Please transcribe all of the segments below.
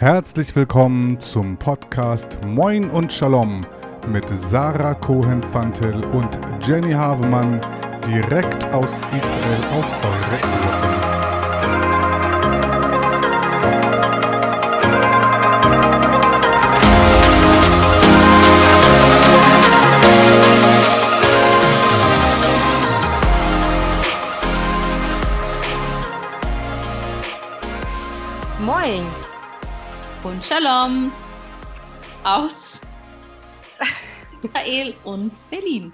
Herzlich willkommen zum Podcast Moin und Shalom mit Sarah Cohen-Fantel und Jenny Havemann direkt aus Israel auf eure Ohren. Shalom aus Israel und Berlin.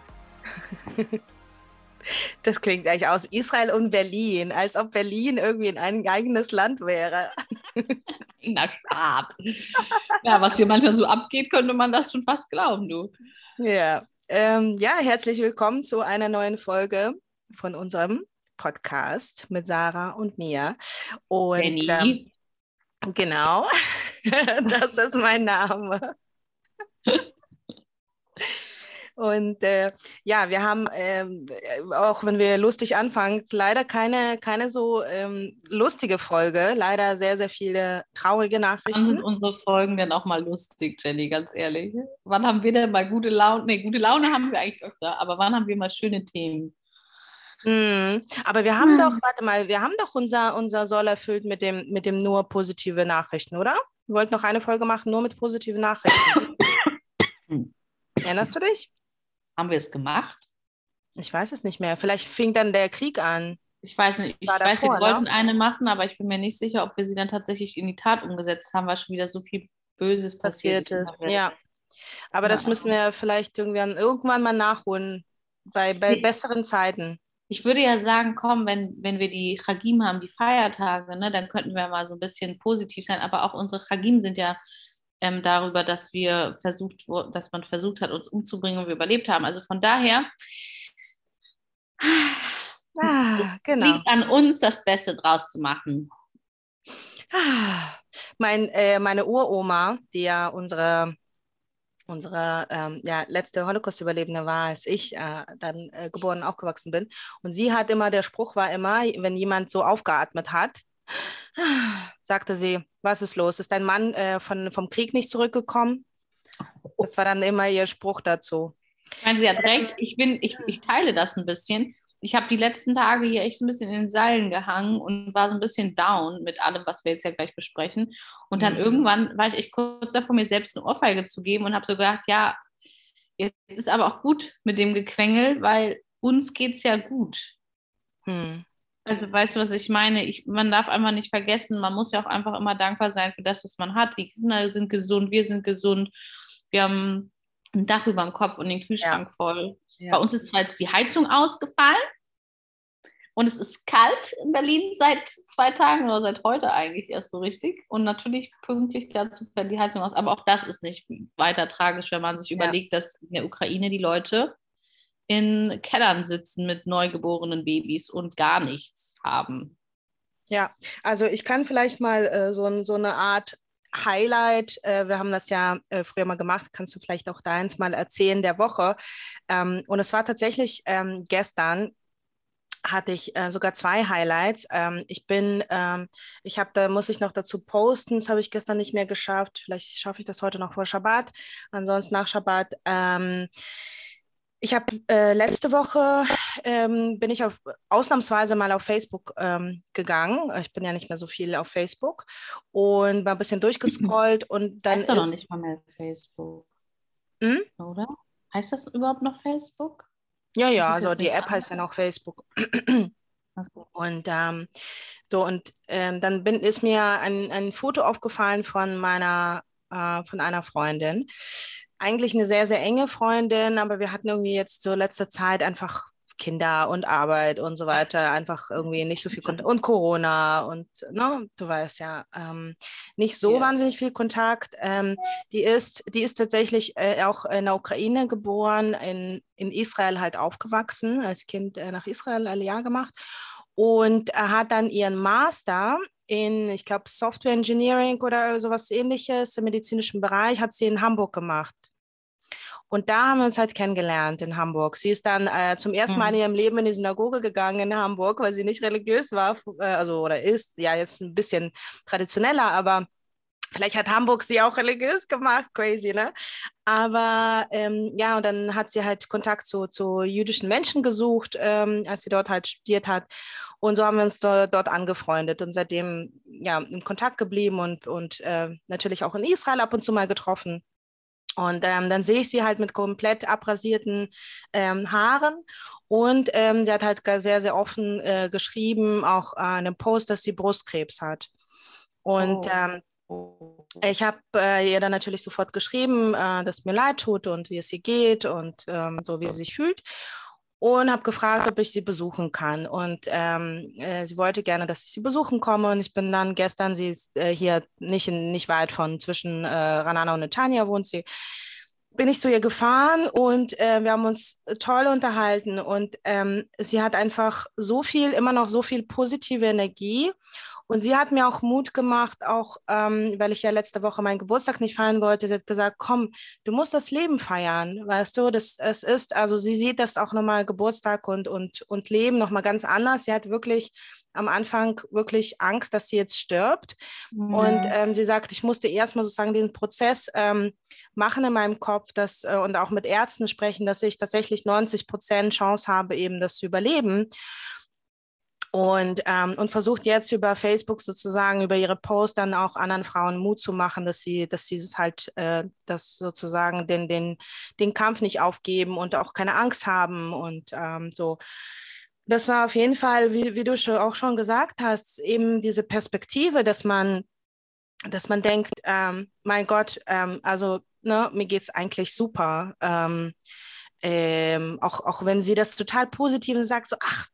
Das klingt eigentlich aus Israel und Berlin, als ob Berlin irgendwie ein eigenes Land wäre. Na klar. Ja, was hier manchmal so abgeht, könnte man das schon fast glauben, du. Ja, ähm, ja, herzlich willkommen zu einer neuen Folge von unserem Podcast mit Sarah und mir. Und Jenny. ähm, genau, das ist mein Name. Und äh, ja, wir haben, ähm, äh, auch wenn wir lustig anfangen, leider keine, keine so ähm, lustige Folge. Leider sehr, sehr viele traurige Wann sind Nachrichten. unsere Folgen denn auch mal lustig, Jenny, ganz ehrlich? Wann haben wir denn mal gute Laune? Nee, gute Laune haben wir eigentlich öfter, aber wann haben wir mal schöne Themen? Mm, aber wir haben Hm. doch, warte mal, wir haben doch unser, unser Soll erfüllt mit dem, mit dem nur positive Nachrichten, oder? Wir wollten noch eine Folge machen, nur mit positiven Nachrichten. Erinnerst du dich? Haben wir es gemacht? Ich weiß es nicht mehr. Vielleicht fing dann der Krieg an. Ich weiß nicht, ich War weiß, davor, wir ne? wollten eine machen, aber ich bin mir nicht sicher, ob wir sie dann tatsächlich in die Tat umgesetzt haben, weil schon wieder so viel Böses passiert passiert ist. Ja. Aber das Ja. müssen wir vielleicht irgendwann, irgendwann mal nachholen. Bei, bei besseren Zeiten. Ich würde ja sagen, komm, wenn, wenn wir die Chagim haben, die Feiertage, ne, dann könnten wir mal so ein bisschen positiv sein. Aber auch unsere Chagim sind ja ähm, darüber, dass wir versucht, dass man versucht hat, uns umzubringen und wir überlebt haben. Also von daher Ah, genau. liegt an uns, das Beste draus zu machen. Ah, Mein, äh, meine Uroma, die ja unsere, unsere ähm, ja, letzte Holocaust-Überlebende war, als ich äh, dann äh, geboren und aufgewachsen bin. Und sie hat immer, der Spruch war immer, wenn jemand so aufgeatmet hat, sagte sie, was ist los? Ist dein Mann äh, von, vom Krieg nicht zurückgekommen? Das war dann immer ihr Spruch dazu. Ich meine, sie hat recht. Ich, bin, ich, ich teile das ein bisschen. Ich habe die letzten Tage hier echt ein bisschen in den Seilen gehangen und war so ein bisschen down mit allem, was wir jetzt ja gleich besprechen. Und dann Mhm. irgendwann war ich echt kurz davor, mir selbst eine Ohrfeige zu geben und habe so gedacht, ja, jetzt ist aber auch gut mit dem Gequengel, weil uns geht es ja gut. Hm. Also weißt du, was ich meine? Ich, man darf einfach nicht vergessen, man muss ja auch einfach immer dankbar sein für das, was man hat. Die Kinder sind gesund, wir sind gesund, wir haben ein Dach über dem Kopf und den Kühlschrank voll. Ja. Bei uns ist zwar jetzt die Heizung ausgefallen und es ist kalt in Berlin seit zwei Tagen oder seit heute eigentlich erst so richtig. Und natürlich pünktlich dazu fällt die Heizung aus. Aber auch das ist nicht weiter tragisch, wenn man sich Ja. überlegt, dass in der Ukraine die Leute in Kellern sitzen mit neugeborenen Babys und gar nichts haben. Ja, also ich kann vielleicht mal äh, so, so eine Art Highlight, äh, wir haben das ja äh, früher mal gemacht, kannst du vielleicht auch deins mal erzählen der Woche. Ähm, und es war tatsächlich ähm, gestern hatte ich äh, sogar zwei Highlights. Ähm, ich bin, ähm, ich habe, da muss ich noch dazu posten, das habe ich gestern nicht mehr geschafft. Vielleicht schaffe ich das heute noch vor Schabbat. Ansonsten nach Schabbat. Ähm, ich habe äh, letzte Woche ähm, bin ich auf, ausnahmsweise mal auf Facebook ähm, gegangen. Ich bin ja nicht mehr so viel auf Facebook und war ein bisschen durchgescrollt und dann heißt doch noch ist nicht mal mehr Facebook, Hm? oder? Heißt das überhaupt noch Facebook? ja ja, ist also die App heißt ja noch Facebook. Und ähm, so, und ähm, dann bin, ist mir ein, ein Foto aufgefallen von meiner, äh, von einer Freundin. Eigentlich eine sehr, sehr enge Freundin, aber wir hatten irgendwie jetzt so letzte Zeit einfach Kinder und Arbeit und so weiter, einfach irgendwie nicht so viel Kontakt und Corona und ne, du weißt ja, ähm, nicht so Ja. wahnsinnig viel Kontakt. Ähm, die ist, die ist tatsächlich äh, auch in der Ukraine geboren, in, in Israel halt aufgewachsen, als Kind äh, nach Israel alle Jahr gemacht und hat dann ihren Master in, ich glaube, Software Engineering oder sowas ähnliches im medizinischen Bereich, hat sie in Hamburg gemacht. Und da haben wir uns halt kennengelernt in Hamburg. Sie ist dann äh, zum ersten Mal in Mhm. ihrem Leben in die Synagoge gegangen in Hamburg, weil sie nicht religiös war, äh, also oder ist, ja, jetzt ein bisschen traditioneller, aber Vielleicht hat Hamburg sie auch religiös gemacht, crazy, ne? Aber ähm, ja, und dann hat sie halt Kontakt zu, zu jüdischen Menschen gesucht, ähm, als sie dort halt studiert hat. Und so haben wir uns do, dort angefreundet und seitdem ja in Kontakt geblieben und, und äh, natürlich auch in Israel ab und zu mal getroffen. Und ähm, dann sehe ich sie halt mit komplett abrasierten ähm, Haaren. Und ähm, sie hat halt sehr, sehr offen äh, geschrieben, auch äh, an einem Post, dass sie Brustkrebs hat. Und oh. ähm, ich habe äh, ihr dann natürlich sofort geschrieben, äh, dass mir leid tut und wie es ihr geht und ähm, so, wie sie sich fühlt. Und habe gefragt, ob ich sie besuchen kann. Und ähm, äh, sie wollte gerne, dass ich sie besuchen komme. Und ich bin dann gestern, sie ist äh, hier nicht, in, nicht weit von zwischen äh, Ranana und Netanya wohnt sie, bin ich zu ihr gefahren und äh, wir haben uns toll unterhalten. Und ähm, sie hat einfach so viel, immer noch so viel positive Energie. Und sie hat mir auch Mut gemacht, auch ähm, weil ich ja letzte Woche meinen Geburtstag nicht feiern wollte. Sie hat gesagt, komm, du musst das Leben feiern, weißt du, das es ist, also sie sieht das auch nochmal Geburtstag und, und, und Leben nochmal ganz anders. Sie hat wirklich am Anfang wirklich Angst, dass sie jetzt stirbt. Mhm. Und ähm, sie sagt, ich musste erstmal sozusagen den Prozess ähm, machen in meinem Kopf dass, äh, und auch mit Ärzten sprechen, dass ich tatsächlich 90 Prozent Chance habe, eben das zu überleben und, ähm, und versucht jetzt über Facebook sozusagen, über ihre Posts dann auch anderen Frauen Mut zu machen, dass sie, dass sie es halt, äh, das sozusagen den, den, den Kampf nicht aufgeben und auch keine Angst haben und ähm, so. Das war auf jeden Fall, wie, wie du schon, auch schon gesagt hast, eben diese Perspektive, dass man, dass man denkt, ähm, mein Gott, ähm, also ne, mir geht es eigentlich super. Ähm, ähm, auch, auch wenn sie das total positiv sagt, so, ach,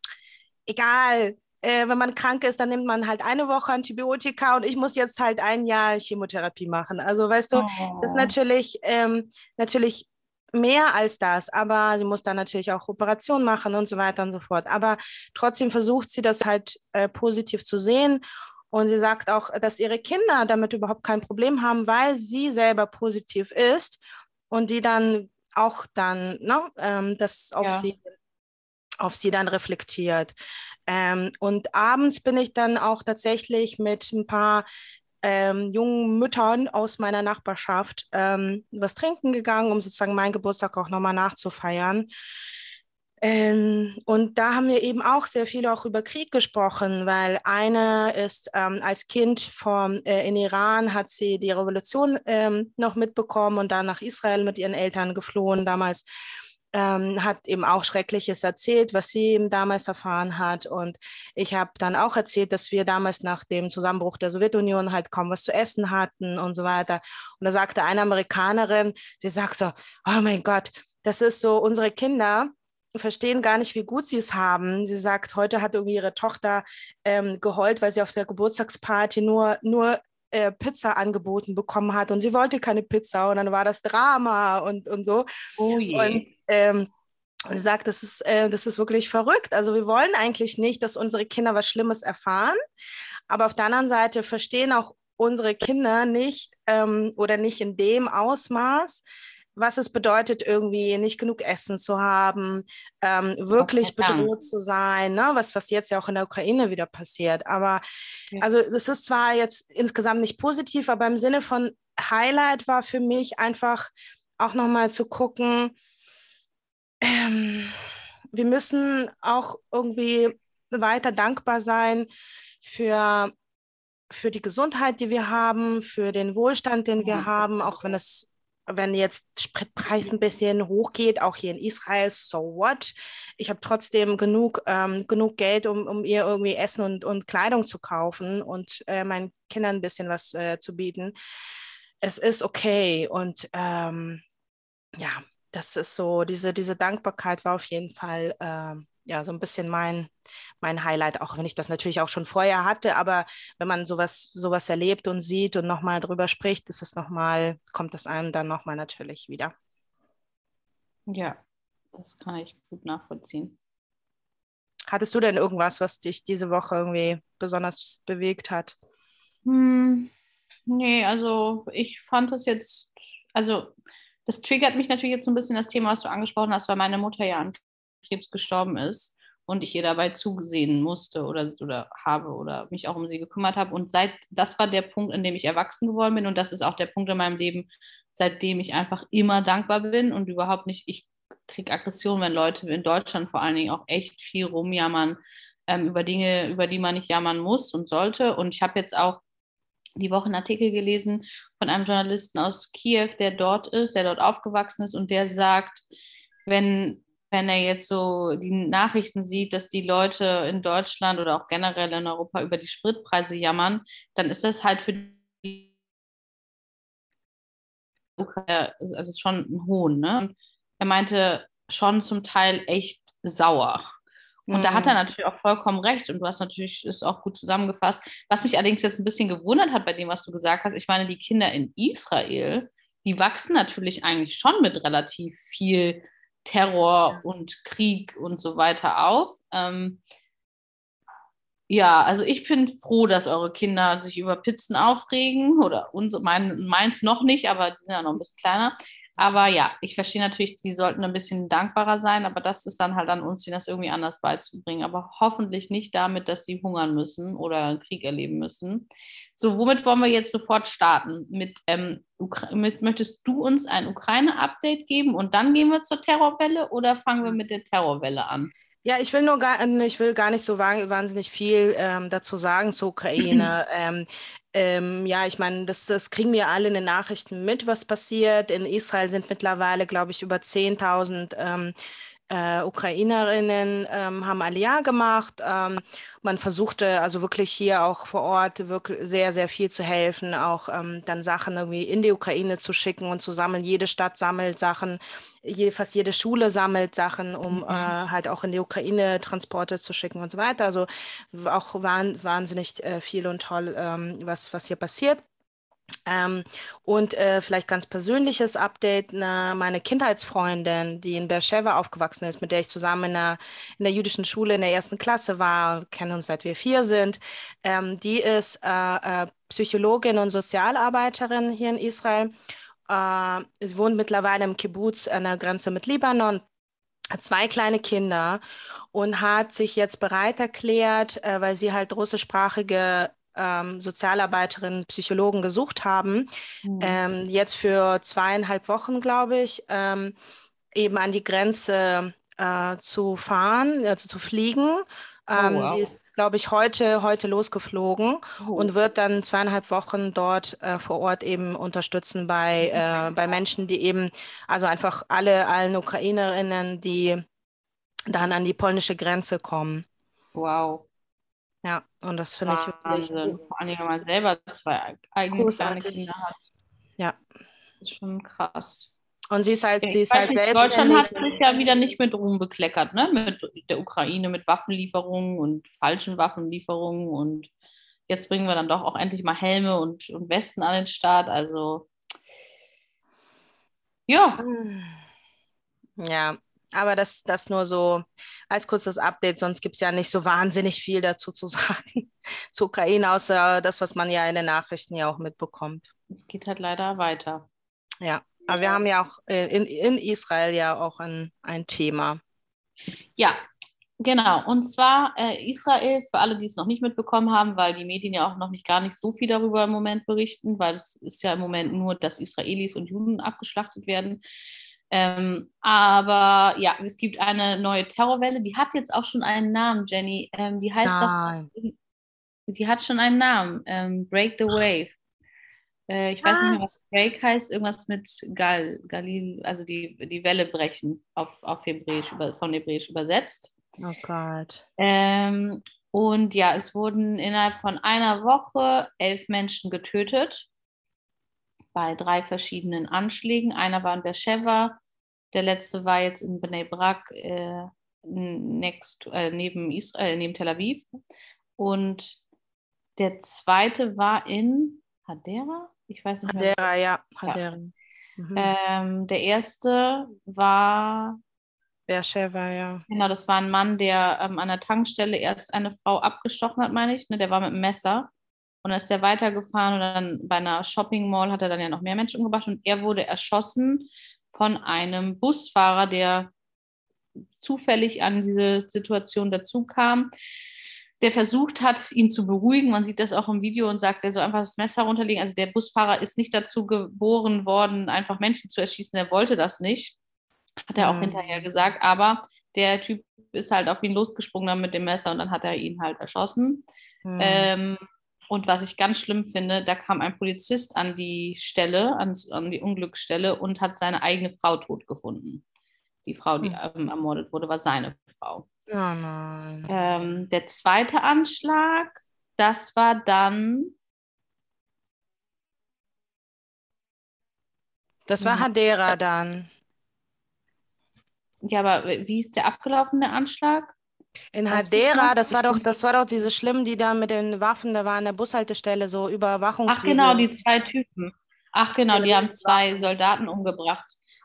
egal, äh, wenn man krank ist, dann nimmt man halt eine Woche Antibiotika und ich muss jetzt halt ein Jahr Chemotherapie machen. Also weißt du, oh. das ist oh. natürlich, ähm, natürlich mehr als das, aber sie muss dann natürlich auch Operationen machen und so weiter und so fort. Aber trotzdem versucht sie das halt äh, positiv zu sehen. Und sie sagt auch, dass ihre Kinder damit überhaupt kein Problem haben, weil sie selber positiv ist und die dann auch dann ne, ähm, das auf ja. sie auf sie dann reflektiert. Ähm, und abends bin ich dann auch tatsächlich mit ein paar ähm, jungen Müttern aus meiner Nachbarschaft ähm, was trinken gegangen, um sozusagen meinen Geburtstag auch nochmal nachzufeiern. Ähm, und da haben wir eben auch sehr viel auch über Krieg gesprochen, weil eine ist ähm, als Kind vom, äh, in Iran, hat sie die Revolution ähm, noch mitbekommen und dann nach Israel mit ihren Eltern geflohen damals ähm, hat eben auch Schreckliches erzählt, was sie eben damals erfahren hat. Und ich habe dann auch erzählt, dass wir damals nach dem Zusammenbruch der Sowjetunion halt kaum was zu essen hatten und so weiter. Und da sagte eine Amerikanerin, sie sagt so, oh mein Gott, das ist so, unsere Kinder verstehen gar nicht, wie gut sie es haben. Sie sagt, heute hat irgendwie ihre Tochter ähm, geheult, weil sie auf der Geburtstagsparty nur, nur äh, Pizza angeboten bekommen hat und sie wollte keine Pizza und dann war das Drama und, und so. Oh je. Und ähm, und sie sagt, das ist, äh, das ist wirklich verrückt. Also wir wollen eigentlich nicht, dass unsere Kinder was Schlimmes erfahren, aber auf der anderen Seite verstehen auch unsere Kinder nicht ähm, oder nicht in dem Ausmaß, was es bedeutet, irgendwie nicht genug Essen zu haben, ähm, wirklich bedroht zu sein, ne? was, was jetzt ja auch in der Ukraine wieder passiert. Aber ja. also das ist zwar jetzt insgesamt nicht positiv, aber im Sinne von Highlight war für mich einfach auch nochmal zu gucken, ähm, wir müssen auch irgendwie weiter dankbar sein für für die Gesundheit, die wir haben, für den Wohlstand, den wir haben, auch wenn es wenn jetzt Spritpreis ein bisschen hochgeht, auch hier in Israel, so what? Ich habe trotzdem genug, ähm, genug Geld, um, um ihr irgendwie Essen und, und Kleidung zu kaufen und äh, meinen Kindern ein bisschen was äh, zu bieten. Es ist okay und ähm, ja, das ist so, diese, diese Dankbarkeit war auf jeden Fall ähm, ja, so ein bisschen mein, mein Highlight, auch wenn ich das natürlich auch schon vorher hatte, aber wenn man sowas, sowas erlebt und sieht und nochmal drüber spricht, ist es nochmal, kommt das einem dann nochmal natürlich wieder. Ja, das kann ich gut nachvollziehen. Hattest du denn irgendwas, was dich diese Woche irgendwie besonders bewegt hat? Hm, nee, also ich fand es jetzt, also das triggert mich natürlich jetzt so ein bisschen das Thema, was du angesprochen hast, weil meine Mutter ja an Krebs gestorben ist. und ich ihr dabei zusehen musste oder, oder habe oder mich auch um sie gekümmert habe. Und seit das war der Punkt, in dem ich erwachsen geworden bin und das ist auch der Punkt in meinem Leben, seitdem ich einfach immer dankbar bin und überhaupt nicht, ich kriege Aggression, wenn Leute in Deutschland vor allen Dingen auch echt viel rumjammern ähm, über Dinge, über die man nicht jammern muss und sollte. Und ich habe jetzt auch die Woche einen Artikel gelesen von einem Journalisten aus Kiew, der dort ist, der dort aufgewachsen ist und der sagt, wenn, wenn er jetzt so die Nachrichten sieht, dass die Leute in Deutschland oder auch generell in Europa über die Spritpreise jammern, dann ist das halt für die Ukraine, also schon ein Hohn. Ne? Er meinte schon zum Teil echt sauer. Und mhm. da hat er mhm. natürlich auch vollkommen recht. Und du hast natürlich ist auch gut zusammengefasst. Was mich allerdings jetzt ein bisschen gewundert hat bei dem, was du gesagt hast, ich meine, die Kinder in Israel, die wachsen natürlich eigentlich schon mit relativ viel Terror und Krieg und so weiter auf. Ähm, ja, also ich bin froh, dass eure Kinder sich über Pizzen aufregen oder uns, mein, meins noch nicht, aber die sind ja noch ein bisschen kleiner. Aber ja, ich verstehe natürlich, die sollten ein bisschen dankbarer sein, aber das ist dann halt an uns, ihnen das irgendwie anders beizubringen. Aber hoffentlich nicht damit, dass sie hungern müssen oder Krieg erleben müssen. So, womit wollen wir jetzt sofort starten? Mit, ähm, mit möchtest du uns ein Ukraine-Update geben und dann gehen wir zur Terrorwelle oder fangen wir mit der Terrorwelle an? Ja, ich will nur gar, ich will gar nicht so wahnsinnig viel ähm, dazu sagen zur Ukraine. ähm, ähm, ja, ich meine, das, das kriegen wir alle in den Nachrichten mit, was passiert. In Israel sind mittlerweile, glaube ich, über 10.000 ähm, äh, Ukrainerinnen ähm, haben Aliyah gemacht. Ähm, man versuchte also wirklich hier auch vor Ort wirklich sehr, sehr viel zu helfen, auch ähm, dann Sachen irgendwie in die Ukraine zu schicken und zu sammeln. Jede Stadt sammelt Sachen, je, fast jede Schule sammelt Sachen, um mhm. äh, halt auch in die Ukraine Transporte zu schicken und so weiter. Also auch wahnsinnig äh, viel und toll, ähm, was, was hier passiert. Ähm, und äh, vielleicht ganz persönliches Update, na, meine Kindheitsfreundin, die in Beersheba aufgewachsen ist, mit der ich zusammen in der, in der jüdischen Schule in der ersten Klasse war, kennen uns seit wir vier sind, ähm, die ist äh, äh, Psychologin und Sozialarbeiterin hier in Israel. Äh, sie wohnt mittlerweile im Kibbutz an der Grenze mit Libanon hat zwei kleine Kinder und hat sich jetzt bereit erklärt, äh, weil sie halt russischsprachige ähm, Sozialarbeiterinnen, Psychologen gesucht haben, mhm. ähm, jetzt für zweieinhalb Wochen, glaube ich, ähm, eben an die Grenze äh, zu fahren, also zu fliegen. Oh, ähm, wow. Die ist, glaube ich, heute, heute losgeflogen oh. und wird dann zweieinhalb Wochen dort äh, vor Ort eben unterstützen bei, äh, bei Menschen, die eben, also einfach alle, allen Ukrainerinnen, die dann an die polnische Grenze kommen. Wow. Ja, und das finde ich wirklich Wahnsinn. Vor allem, wenn man selber zwei eigene kleine Kinder hat. Ja. Das ist schon krass. Und sie ist halt, sie ist halt nicht, selbst. Deutschland hat sich ja wieder nicht mit Ruhm bekleckert, ne? Mit der Ukraine, mit Waffenlieferungen und falschen Waffenlieferungen. Und jetzt bringen wir dann doch auch endlich mal Helme und, und Westen an den Start. Also ja. Ja, aber das, das nur so als kurzes Update, sonst gibt es ja nicht so wahnsinnig viel dazu zu sagen zur Ukraine, außer das, was man ja in den Nachrichten ja auch mitbekommt. Es geht halt leider weiter. Ja, aber wir haben ja auch in, in Israel ja auch ein, ein Thema. Ja, genau. Und zwar äh, Israel, für alle, die es noch nicht mitbekommen haben, weil die Medien ja auch noch nicht gar nicht so viel darüber im Moment berichten, weil es ist ja im Moment nur, dass Israelis und Juden abgeschlachtet werden. Ähm, aber ja, es gibt eine neue Terrorwelle, die hat jetzt auch schon einen Namen, Jenny. Ähm, die heißt Nein. doch, die hat schon einen Namen, ähm, Break the Wave. Äh, ich was? weiß nicht mehr, was Break heißt, irgendwas mit Gal, Galil, also die, die Welle brechen auf, auf Hebräisch, über, von Hebräisch übersetzt. Oh Gott. Ähm, und ja, es wurden innerhalb von einer Woche elf Menschen getötet bei drei verschiedenen Anschlägen. Einer war in Beersheba, der letzte war jetzt in Bnei Brak äh, next, äh, neben, Israel, neben Tel Aviv. Und der zweite war in Hadera? Ich weiß nicht Hadera, mehr. ja. Hadera. Ja. Mhm. Ähm, der erste war. Beersheba, ja. Genau, das war ein Mann, der ähm, an der Tankstelle erst eine Frau abgestochen hat, meine ich. Ne? Der war mit einem Messer. Und dann ist er weitergefahren und dann bei einer Shopping Mall hat er dann ja noch mehr Menschen umgebracht und er wurde erschossen von einem Busfahrer, der zufällig an diese Situation dazu kam, der versucht hat, ihn zu beruhigen. Man sieht das auch im Video und sagt, er soll einfach das Messer runterlegen. Also der Busfahrer ist nicht dazu geboren worden, einfach Menschen zu erschießen. Er wollte das nicht. Hat er auch mhm. hinterher gesagt. Aber der Typ ist halt auf ihn losgesprungen mit dem Messer und dann hat er ihn halt erschossen. Mhm. Ähm, und was ich ganz schlimm finde, da kam ein Polizist an die Stelle, an, an die Unglücksstelle und hat seine eigene Frau tot gefunden. Die Frau, die mhm. ähm, ermordet wurde, war seine Frau. Oh nein. Ähm, der zweite Anschlag, das war dann. Das war Hadera dann. Ja, aber wie ist der abgelaufene Anschlag? In Hadera, das war doch, das war doch diese Schlimmen, die da mit den Waffen, da war an der Bushaltestelle so Überwachungs. Ach genau, die zwei Typen. Ach genau, die haben zwei Soldaten umgebracht.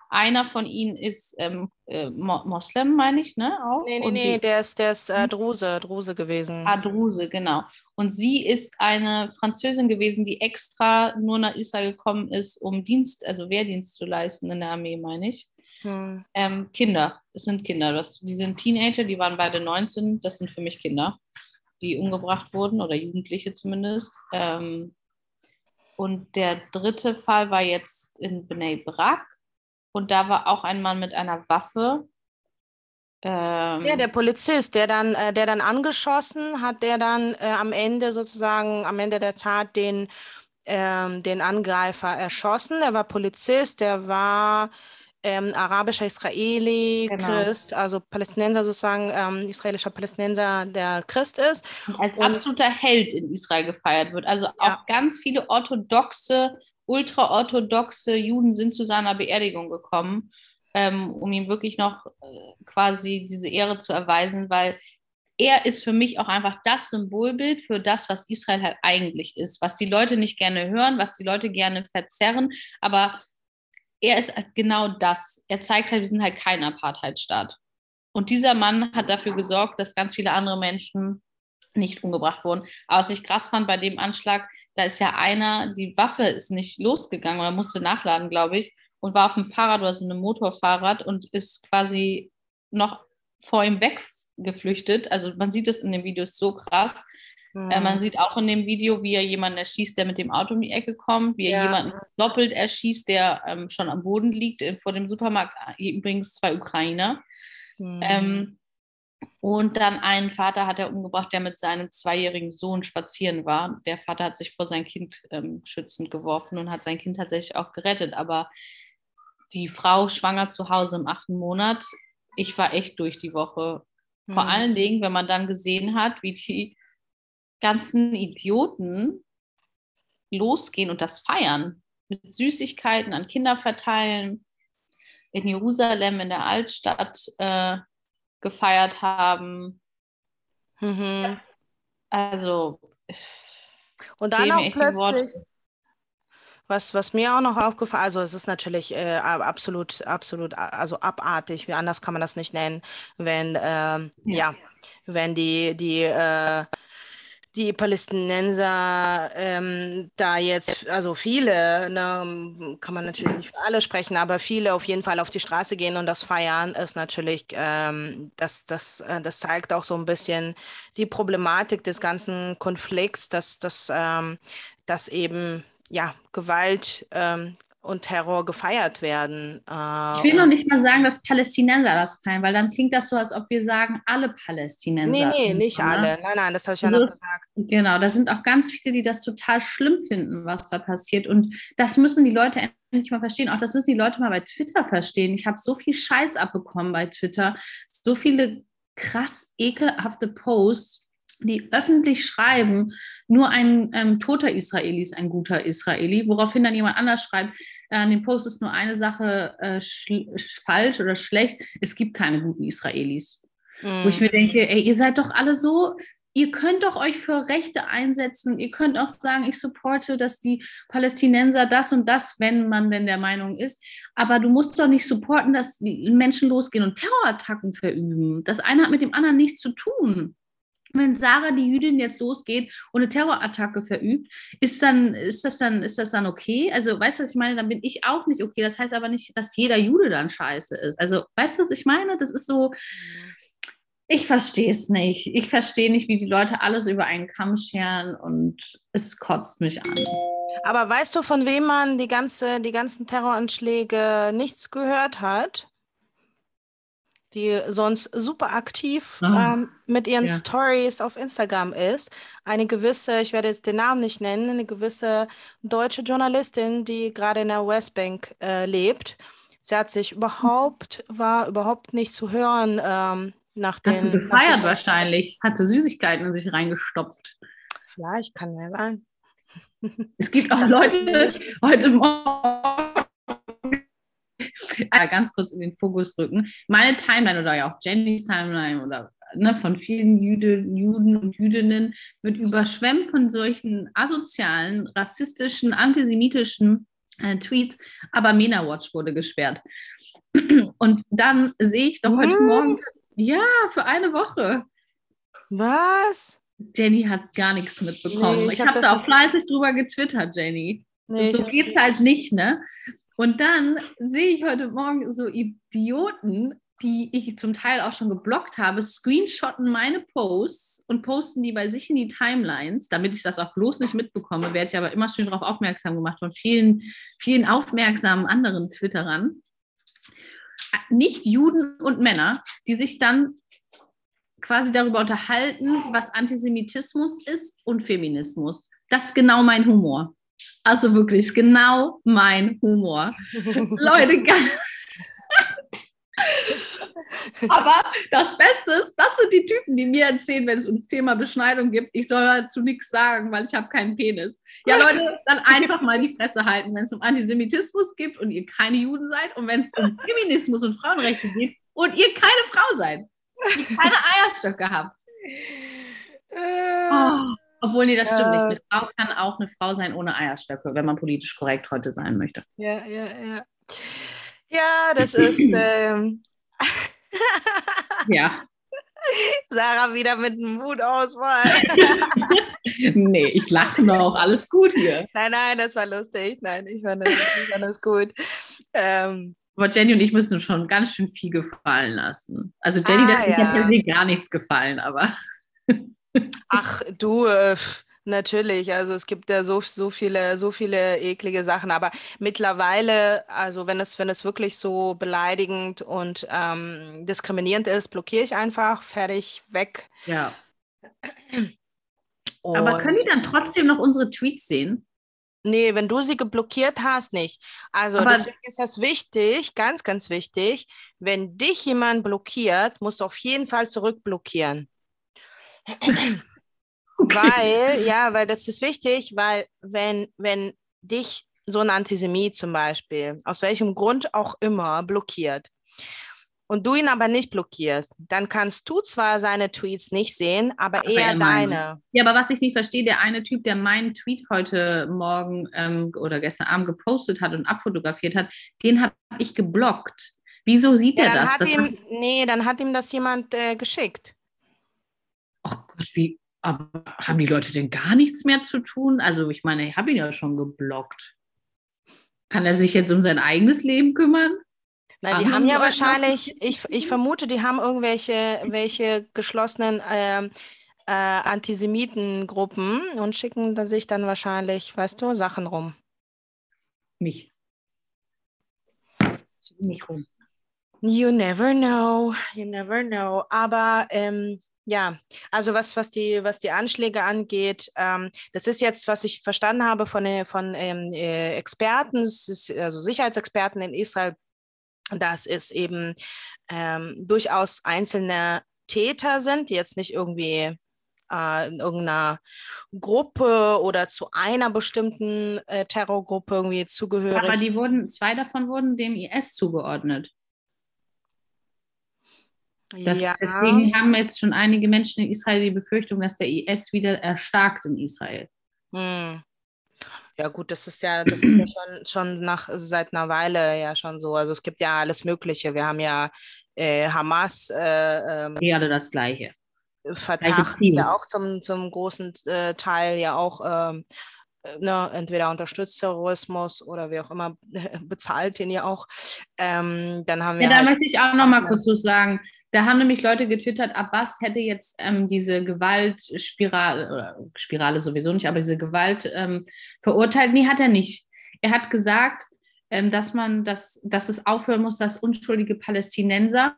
Einer von ihnen ist ähm, äh, Moslem, meine ich, ne? Auch? Nee, nee, nee, der ist, der ist äh, hm? Druse, Druse gewesen. Ah, Druse, genau. Und sie ist eine Französin gewesen, die extra nur nach Israel gekommen ist, um Dienst, also Wehrdienst zu leisten in der Armee, meine ich. Hm. Ähm, Kinder, es sind Kinder. Das, die sind Teenager, die waren beide 19, das sind für mich Kinder, die umgebracht wurden oder Jugendliche zumindest. Ähm, und der dritte Fall war jetzt in Bnei Brak und da war auch ein Mann mit einer Waffe. Ähm, ja, der Polizist, der dann, äh, der dann angeschossen hat, der dann äh, am Ende sozusagen, am Ende der Tat den, ähm, den Angreifer erschossen. Der war Polizist, der war ähm, arabischer Israeli, genau. Christ, also Palästinenser sozusagen, ähm, israelischer Palästinenser, der Christ ist. Als und, absoluter Held in Israel gefeiert wird. Also ja. auch ganz viele orthodoxe ultraorthodoxe Juden sind zu seiner Beerdigung gekommen, ähm, um ihm wirklich noch äh, quasi diese Ehre zu erweisen, weil er ist für mich auch einfach das Symbolbild für das, was Israel halt eigentlich ist, was die Leute nicht gerne hören, was die Leute gerne verzerren, aber er ist halt genau das. Er zeigt halt, wir sind halt kein Apartheidstaat. Und dieser Mann hat dafür gesorgt, dass ganz viele andere Menschen nicht umgebracht wurden. Aber was ich krass fand bei dem Anschlag, da ist ja einer, die Waffe ist nicht losgegangen oder musste nachladen, glaube ich, und war auf dem Fahrrad oder so einem Motorfahrrad und ist quasi noch vor ihm weggeflüchtet. Also man sieht es in dem Video so krass. Mhm. Äh, man sieht auch in dem Video, wie er jemanden erschießt, der mit dem Auto um die Ecke kommt, wie er ja. jemanden doppelt erschießt, der ähm, schon am Boden liegt, äh, vor dem Supermarkt, äh, übrigens zwei Ukrainer. Mhm. Ähm, und dann einen Vater hat er umgebracht, der mit seinem zweijährigen Sohn spazieren war. Der Vater hat sich vor sein Kind ähm, schützend geworfen und hat sein Kind tatsächlich auch gerettet. Aber die Frau schwanger zu Hause im achten Monat, ich war echt durch die Woche. Vor mhm. allen Dingen, wenn man dann gesehen hat, wie die ganzen Idioten losgehen und das feiern. Mit Süßigkeiten an Kinder verteilen. In Jerusalem, in der Altstadt. Äh, gefeiert haben. Mhm. Also. Und dann auch plötzlich. Was, was mir auch noch aufgefallen, also es ist natürlich äh, absolut, absolut, also abartig, wie anders kann man das nicht nennen, wenn, äh, ja. ja. wenn die, die äh, die Palästinenser ähm, da jetzt, also viele, ne, kann man natürlich nicht für alle sprechen, aber viele auf jeden Fall auf die Straße gehen und das feiern, ist natürlich, ähm, das, das, äh, das zeigt auch so ein bisschen die Problematik des ganzen Konflikts, dass, dass, ähm, dass eben ja, Gewalt ähm, und Terror gefeiert werden. Äh, ich will noch nicht mal sagen, dass Palästinenser das feiern, weil dann klingt das so, als ob wir sagen, alle Palästinenser. Nee, nee, nicht ne? alle. Nein, nein, das habe ich ja also, noch gesagt. Genau, da sind auch ganz viele, die das total schlimm finden, was da passiert. Und das müssen die Leute endlich mal verstehen. Auch das müssen die Leute mal bei Twitter verstehen. Ich habe so viel Scheiß abbekommen bei Twitter, so viele krass ekelhafte Posts die öffentlich schreiben, nur ein ähm, toter Israeli ist ein guter Israeli, woraufhin dann jemand anders schreibt, äh, an dem Post ist nur eine Sache äh, falsch oder schlecht, es gibt keine guten Israelis. Mhm. Wo ich mir denke, ey, ihr seid doch alle so, ihr könnt doch euch für Rechte einsetzen, ihr könnt auch sagen, ich supporte, dass die Palästinenser das und das, wenn man denn der Meinung ist, aber du musst doch nicht supporten, dass die Menschen losgehen und Terrorattacken verüben. Das eine hat mit dem anderen nichts zu tun. Wenn Sarah die Jüdin jetzt losgeht und eine Terrorattacke verübt, ist dann, ist das dann, ist das dann okay? Also, weißt du, was ich meine? Dann bin ich auch nicht okay. Das heißt aber nicht, dass jeder Jude dann scheiße ist. Also, weißt du, was ich meine? Das ist so, ich verstehe es nicht. Ich verstehe nicht, wie die Leute alles über einen Kamm scheren und es kotzt mich an. Aber weißt du, von wem man die, ganze, die ganzen Terroranschläge nichts gehört hat? Die sonst super aktiv ah, ähm, mit ihren ja. Stories auf Instagram ist. Eine gewisse, ich werde jetzt den Namen nicht nennen, eine gewisse deutsche Journalistin, die gerade in der Westbank äh, lebt. Sie hat sich überhaupt, war überhaupt nicht zu hören ähm, nach den. Hat sie gefeiert wahrscheinlich, hat sie Süßigkeiten in sich reingestopft. Ja, ich kann ja. Es gibt auch das Leute heute Morgen äh, ganz kurz in den Fokus rücken. Meine Timeline oder ja auch Jennys Timeline oder ne, von vielen Jüde, Juden und Jüdinnen wird überschwemmt von solchen asozialen, rassistischen, antisemitischen äh, Tweets, aber MENA Watch wurde gesperrt. Und dann sehe ich doch heute hm? Morgen, ja, für eine Woche. Was? Jenny hat gar nichts mitbekommen. Nee, ich, ich habe hab da auch fleißig drüber getwittert, Jenny. Nee, so geht es halt nicht, ne? Und dann sehe ich heute Morgen so Idioten, die ich zum Teil auch schon geblockt habe, screenshotten meine Posts und posten die bei sich in die Timelines, damit ich das auch bloß nicht mitbekomme, werde ich aber immer schön darauf aufmerksam gemacht von vielen, vielen aufmerksamen anderen Twitterern. Nicht Juden und Männer, die sich dann quasi darüber unterhalten, was Antisemitismus ist und Feminismus. Das ist genau mein Humor. Also wirklich genau mein Humor. Leute, Aber das Beste ist, das sind die Typen, die mir erzählen, wenn es ums Thema Beschneidung gibt, ich soll dazu nichts sagen, weil ich habe keinen Penis. Ja, Leute, dann einfach mal die Fresse halten, wenn es um Antisemitismus geht und ihr keine Juden seid und wenn es um Feminismus und Frauenrechte geht und ihr keine Frau seid, die keine Eierstöcke habt. Äh. Oh. Obwohl, nee, das stimmt nicht. Eine Frau kann auch eine Frau sein ohne Eierstöcke, wenn man politisch korrekt heute sein möchte. Ja, ja, ja. Ja, das ist. Ähm... ja. Sarah wieder mit einem Wutauswahl. nee, ich lache noch. Alles gut hier. Nein, nein, das war lustig. Nein, ich fand das, ich fand das gut. Ähm, aber Jenny und ich müssen schon ganz schön viel gefallen lassen. Also Jenny, ah, das ist ja per se gar nichts gefallen, aber. Ach du, äh, natürlich. Also es gibt ja so, so viele, so viele eklige Sachen. Aber mittlerweile, also wenn es, wenn es wirklich so beleidigend und ähm, diskriminierend ist, blockiere ich einfach, fertig, weg. Ja. Und aber können die dann trotzdem noch unsere Tweets sehen? Nee, wenn du sie geblockiert hast, nicht. Also aber deswegen ist das wichtig, ganz, ganz wichtig. Wenn dich jemand blockiert, musst du auf jeden Fall zurückblockieren. Okay. Weil, ja, weil das ist wichtig, weil wenn, wenn dich so ein Antisemit zum Beispiel, aus welchem Grund auch immer, blockiert und du ihn aber nicht blockierst, dann kannst du zwar seine Tweets nicht sehen, aber, aber eher deine. Ja, aber was ich nicht verstehe, der eine Typ, der meinen Tweet heute Morgen ähm, oder gestern Abend gepostet hat und abfotografiert hat, den habe ich geblockt. Wieso sieht ja, er das? das ihm, nee, dann hat ihm das jemand äh, geschickt. Ach Gott, wie, aber haben die Leute denn gar nichts mehr zu tun? Also ich meine, ich habe ihn ja schon geblockt. Kann er sich jetzt um sein eigenes Leben kümmern? Nein, die haben ja wahrscheinlich, ich, ich vermute, die haben irgendwelche welche geschlossenen äh, äh, Antisemitengruppen und schicken da sich dann wahrscheinlich, weißt du, Sachen rum. Mich. Nicht rum. You never know, you never know. Aber ähm, ja, also was, was, die, was die Anschläge angeht, ähm, das ist jetzt, was ich verstanden habe von, äh, von ähm, äh, Experten, also Sicherheitsexperten in Israel, dass es eben ähm, durchaus einzelne Täter sind, die jetzt nicht irgendwie äh, in irgendeiner Gruppe oder zu einer bestimmten äh, Terrorgruppe irgendwie zugehörig. Aber die wurden, zwei davon wurden dem IS zugeordnet. Das, ja. Deswegen haben jetzt schon einige Menschen in Israel die Befürchtung, dass der IS wieder erstarkt in Israel. Hm. Ja, gut, das ist ja, das ist ja schon, schon nach, seit einer Weile ja schon so. Also es gibt ja alles Mögliche. Wir haben ja äh, Hamas. Äh, ähm, alle das Gleiche. Fatah ist ja auch zum, zum großen äh, Teil ja auch ähm, ne, entweder unterstützt Terrorismus oder wie auch immer, bezahlt den ja auch. Ähm, dann haben wir. Ja, halt da möchte ich auch noch mal kurz was sagen. Da haben nämlich Leute getwittert, Abbas hätte jetzt ähm, diese Gewaltspirale, oder Spirale sowieso nicht, aber diese Gewalt ähm, verurteilt. Nee, hat er nicht. Er hat gesagt, ähm, dass man, dass, dass es aufhören muss, dass unschuldige Palästinenser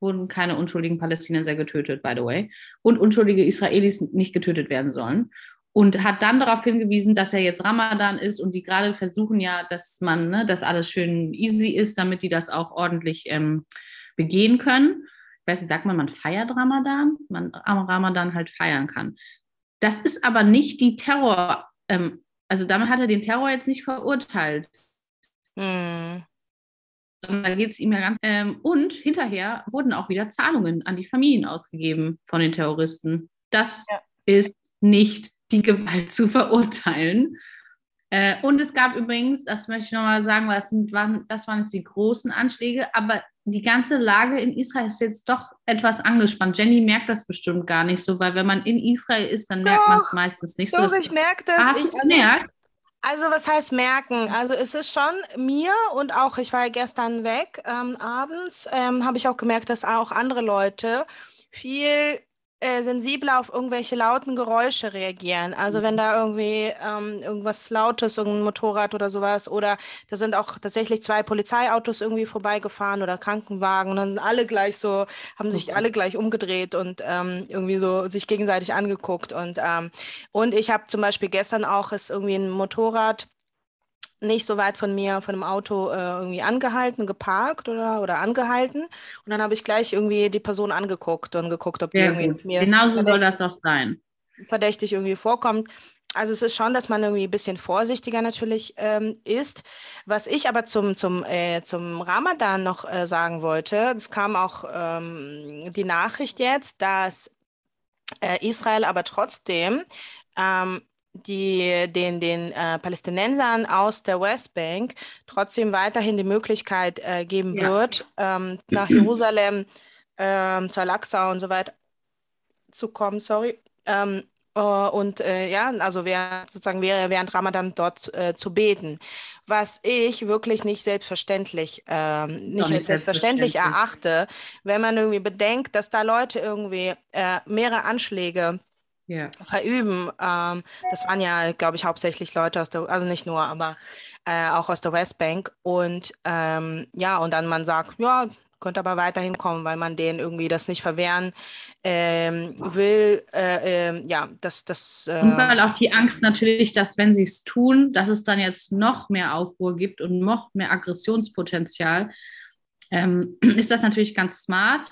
wurden keine unschuldigen Palästinenser getötet, by the way, und unschuldige Israelis nicht getötet werden sollen und hat dann darauf hingewiesen, dass er jetzt Ramadan ist und die gerade versuchen ja, dass man, ne, dass alles schön easy ist, damit die das auch ordentlich ähm, begehen können. Ich weiß nicht, sagt man, man feiert Ramadan, man am Ramadan halt feiern kann. Das ist aber nicht die Terror, ähm, also damit hat er den Terror jetzt nicht verurteilt. Hm. Sondern da geht es ihm ja ganz. Ähm, und hinterher wurden auch wieder Zahlungen an die Familien ausgegeben von den Terroristen. Das ja. ist nicht die Gewalt zu verurteilen. Äh, und es gab übrigens, das möchte ich nochmal sagen, weil das, sind, waren, das waren jetzt die großen Anschläge, aber die ganze Lage in Israel ist jetzt doch etwas angespannt. Jenny merkt das bestimmt gar nicht so, weil wenn man in Israel ist, dann merkt man es meistens nicht doch, so. ich merke das. Hast du es gemerkt? Also was heißt merken? Also es ist schon mir und auch, ich war ja gestern weg, ähm, abends ähm, habe ich auch gemerkt, dass auch andere Leute viel äh, sensibler auf irgendwelche lauten Geräusche reagieren. Also wenn mhm. da irgendwie ähm, irgendwas Lautes, irgendein Motorrad oder sowas, oder da sind auch tatsächlich zwei Polizeiautos irgendwie vorbeigefahren oder Krankenwagen, und dann sind alle gleich so, haben sich alle gleich umgedreht und ähm, irgendwie so sich gegenseitig angeguckt. Und, ähm, und ich habe zum Beispiel gestern auch ist irgendwie ein Motorrad nicht so weit von mir, von dem Auto äh, irgendwie angehalten, geparkt oder, oder angehalten. Und dann habe ich gleich irgendwie die Person angeguckt und geguckt, ob Sehr die irgendwie mir. Genauso soll das doch sein. Verdächtig irgendwie vorkommt. Also es ist schon, dass man irgendwie ein bisschen vorsichtiger natürlich ähm, ist. Was ich aber zum, zum, äh, zum Ramadan noch äh, sagen wollte, es kam auch ähm, die Nachricht jetzt, dass äh, Israel aber trotzdem ähm, die den, den äh, Palästinensern aus der Westbank trotzdem weiterhin die Möglichkeit äh, geben ja. wird, ähm, nach Jerusalem, ähm, zur Al-Aqsa und so weiter zu kommen, sorry. Ähm, äh, und äh, ja, also während, sozusagen während Ramadan dort äh, zu beten, was ich wirklich nicht selbstverständlich, ähm, nicht, nicht selbstverständlich erachte, wenn man irgendwie bedenkt, dass da Leute irgendwie äh, mehrere Anschläge yeah. verüben. Ähm, das waren ja, glaube ich, hauptsächlich Leute aus der, also nicht nur, aber äh, auch aus der Westbank. Und ähm, ja, und dann man sagt, ja, könnte aber weiterhin kommen, weil man denen irgendwie das nicht verwehren ähm, will. Äh, äh, ja, das, das. Äh, und weil auch die Angst natürlich, dass wenn sie es tun, dass es dann jetzt noch mehr Aufruhr gibt und noch mehr Aggressionspotenzial. Ähm, ist das natürlich ganz smart.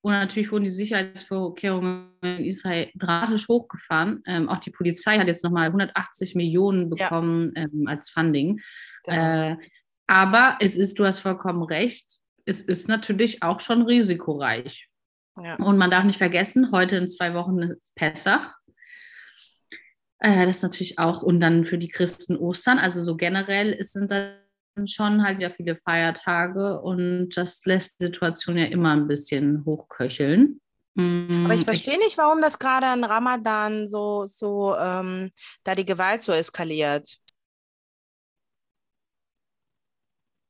Und natürlich wurden die Sicherheitsvorkehrungen in Israel dramatisch hochgefahren. Ähm, auch die Polizei hat jetzt nochmal 180 Millionen bekommen ja. ähm, als Funding. Genau. Äh, aber es ist, du hast vollkommen recht, es ist natürlich auch schon risikoreich. Ja. Und man darf nicht vergessen, heute in zwei Wochen ist Pessach. Äh, das ist natürlich auch, und dann für die Christen Ostern. Also so generell ist, sind da schon halt wieder viele Feiertage und das lässt die Situation ja immer ein bisschen hochköcheln. Aber ich mm, verstehe nicht, warum das gerade an Ramadan so, so ähm, da die Gewalt so eskaliert.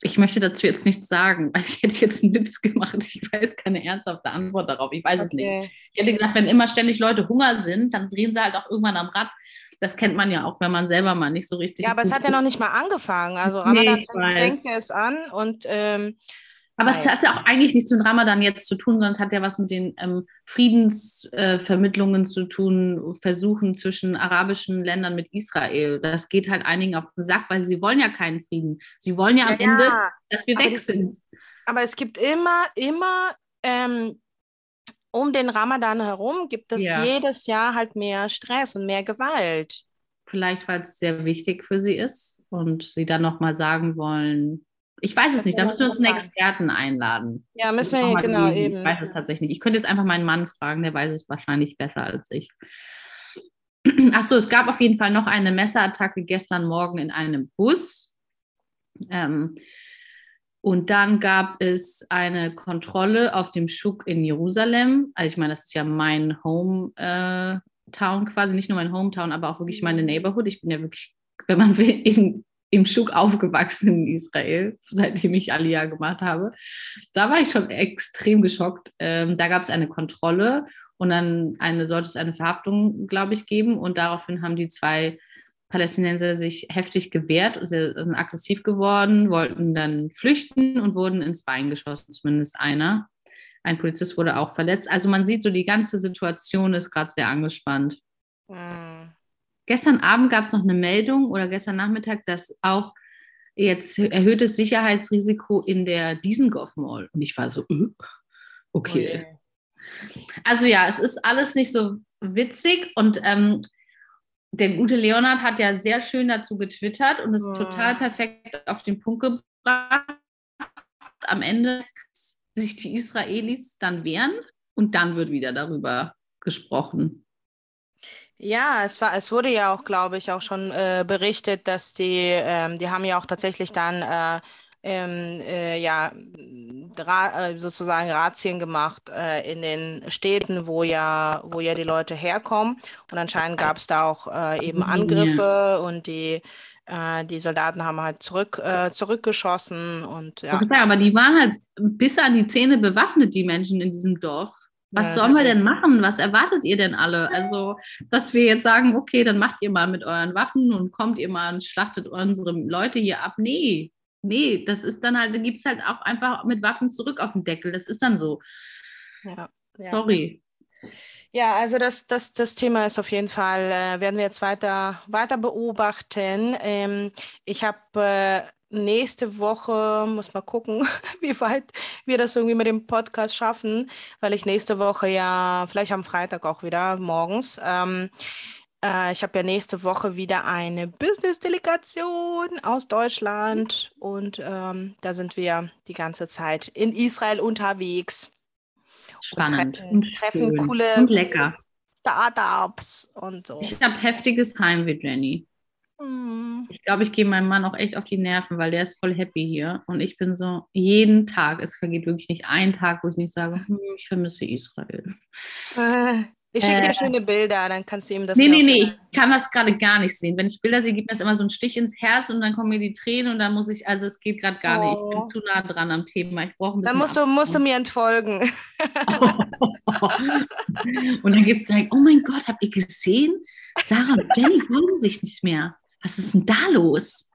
Ich möchte dazu jetzt nichts sagen, weil ich hätte jetzt einen Witz gemacht. Ich weiß keine ernsthafte Antwort darauf. Ich weiß okay. es nicht. Ich hätte gedacht, wenn immer ständig Leute Hunger sind, dann drehen sie halt auch irgendwann am Rad das kennt man ja auch, wenn man selber mal nicht so richtig. Ja, aber es hat ja noch nicht mal angefangen. Also Ramadan nee, fängt es an und. Ähm, aber es hat ja auch eigentlich nichts mit Ramadan jetzt zu tun, sondern es hat ja was mit den ähm, Friedensvermittlungen äh, zu tun, Versuchen zwischen arabischen Ländern mit Israel. Das geht halt einigen auf den Sack, weil sie wollen ja keinen Frieden. Sie wollen ja am ja, Ende, dass wir weg sind. Aber es gibt immer, immer ähm, um den Ramadan herum gibt es ja. jedes Jahr halt mehr Stress und mehr Gewalt. Vielleicht, weil es sehr wichtig für sie ist und sie dann nochmal sagen wollen, ich weiß es nicht, da müssen wir uns einen Experten einladen. Ja, müssen wir, genau, lesen. eben. Ich weiß es tatsächlich nicht. Ich könnte jetzt einfach meinen Mann fragen, der weiß es wahrscheinlich besser als ich. Achso, es gab auf jeden Fall noch eine Messerattacke gestern Morgen in einem Bus. Ähm, Und dann gab es eine Kontrolle auf dem Schuk in Jerusalem. Also ich meine, das ist ja mein Hometown äh, quasi, nicht nur mein Hometown, aber auch wirklich meine Neighborhood. Ich bin ja wirklich, wenn man will, in, im Schuk aufgewachsen in Israel, seitdem ich Aliyah gemacht habe. Da war ich schon extrem geschockt. Ähm, da gab es eine Kontrolle und dann eine, sollte es eine Verhaftung, glaube ich, geben. Und daraufhin haben die zwei Palästinenser sich heftig gewehrt, und sind aggressiv geworden, wollten dann flüchten und wurden ins Bein geschossen, zumindest einer. Ein Polizist wurde auch verletzt. Also man sieht so, die ganze Situation ist gerade sehr angespannt. Mhm. Gestern Abend gab es noch eine Meldung oder gestern Nachmittag, dass auch jetzt erhöhtes Sicherheitsrisiko in der Dizengoff Mall. Und ich war so, äh, okay. Also ja, es ist alles nicht so witzig und ähm, der gute Leonard hat ja sehr schön dazu getwittert und ist oh. total perfekt auf den Punkt gebracht. Am Ende sich die Israelis dann wehren und dann wird wieder darüber gesprochen. Ja, es war, es wurde ja auch, glaube ich, auch schon äh, berichtet, dass die, ähm, die haben ja auch tatsächlich dann äh, ähm, äh, ja, äh, sozusagen Razzien gemacht äh, in den Städten, wo ja, wo ja die Leute herkommen. Und anscheinend gab es da auch äh, eben Angriffe und die, äh, die Soldaten haben halt zurück, zurückgeschossen und ja. aber die waren halt bis an die Zähne bewaffnet, die Menschen in diesem Dorf. Was ja, sollen wir denn machen? Was erwartet ihr denn alle? Also, dass wir jetzt sagen, okay, dann macht ihr mal mit euren Waffen und kommt ihr mal und schlachtet unsere Leute hier ab. Nee, nee, das ist dann halt, da gibt es halt auch einfach mit Waffen zurück auf den Deckel. Das ist dann so. Ja. ja. Sorry. Ja, also das, das, das Thema ist auf jeden Fall, äh, werden wir jetzt weiter, weiter beobachten. Ähm, ich habe äh, nächste Woche, muss mal gucken, wie weit wir das irgendwie mit dem Podcast schaffen, weil ich nächste Woche ja, vielleicht am Freitag auch wieder morgens, ähm, äh, ich habe ja nächste Woche wieder eine Business-Delegation aus Deutschland und ähm, da sind wir die ganze Zeit in Israel unterwegs. Spannend. Und treffen, und treffen coole und lecker. Startups und so. Ich habe heftiges Heimweh, Jenny. Mm. Ich glaube, ich gehe meinem Mann auch echt auf die Nerven, weil der ist voll happy hier. Und ich bin so, jeden Tag, es vergeht wirklich nicht ein Tag, wo ich nicht sage, hm, ich vermisse Israel. Äh, ich schicke dir äh, schöne Bilder, dann kannst du ihm das. Nee, nee, nee, ich kann das gerade gar nicht sehen. Wenn ich Bilder sehe, gibt mir das immer so einen Stich ins Herz und dann kommen mir die Tränen und dann muss ich, also es geht gerade gar oh. nicht. Ich bin oh. zu nah dran am Thema. Ich brauche ein bisschen. Dann musst du, musst du mir entfolgen. und dann geht es direkt, oh mein Gott, habt ihr gesehen? Sarah und Jenny wollen sich nicht mehr. Was ist denn da los?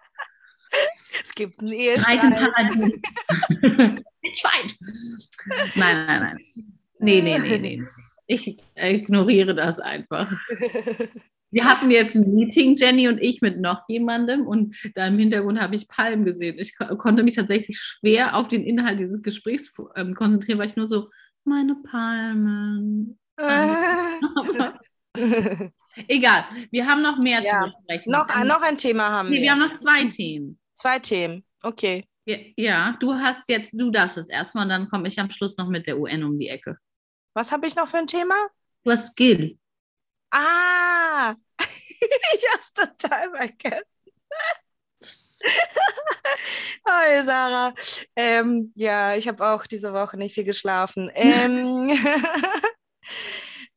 Es gibt einen Ehestreit. Schwein. Nein, nein, nein. Nee, nee, nee, nee. Ich ignoriere das einfach. Wir hatten jetzt ein Meeting, Jenny und ich, mit noch jemandem und da im Hintergrund habe ich Palmen gesehen. Ich ko konnte mich tatsächlich schwer auf den Inhalt dieses Gesprächs ähm, konzentrieren, weil ich nur so, meine Palmen. Egal, wir haben noch mehr ja. zu besprechen. Noch, ein, noch ein Thema haben nee, wir. Wir haben noch zwei Themen. Zwei Themen, okay. Ja, ja, du hast jetzt, du darfst jetzt erstmal und dann komme ich am Schluss noch mit der UN um die Ecke. Was habe ich noch für ein Thema? Du hast Skill. Ah, ich habe es total vergessen. Hi Sarah. Ähm, ja, ich habe auch diese Woche nicht viel geschlafen. Ähm,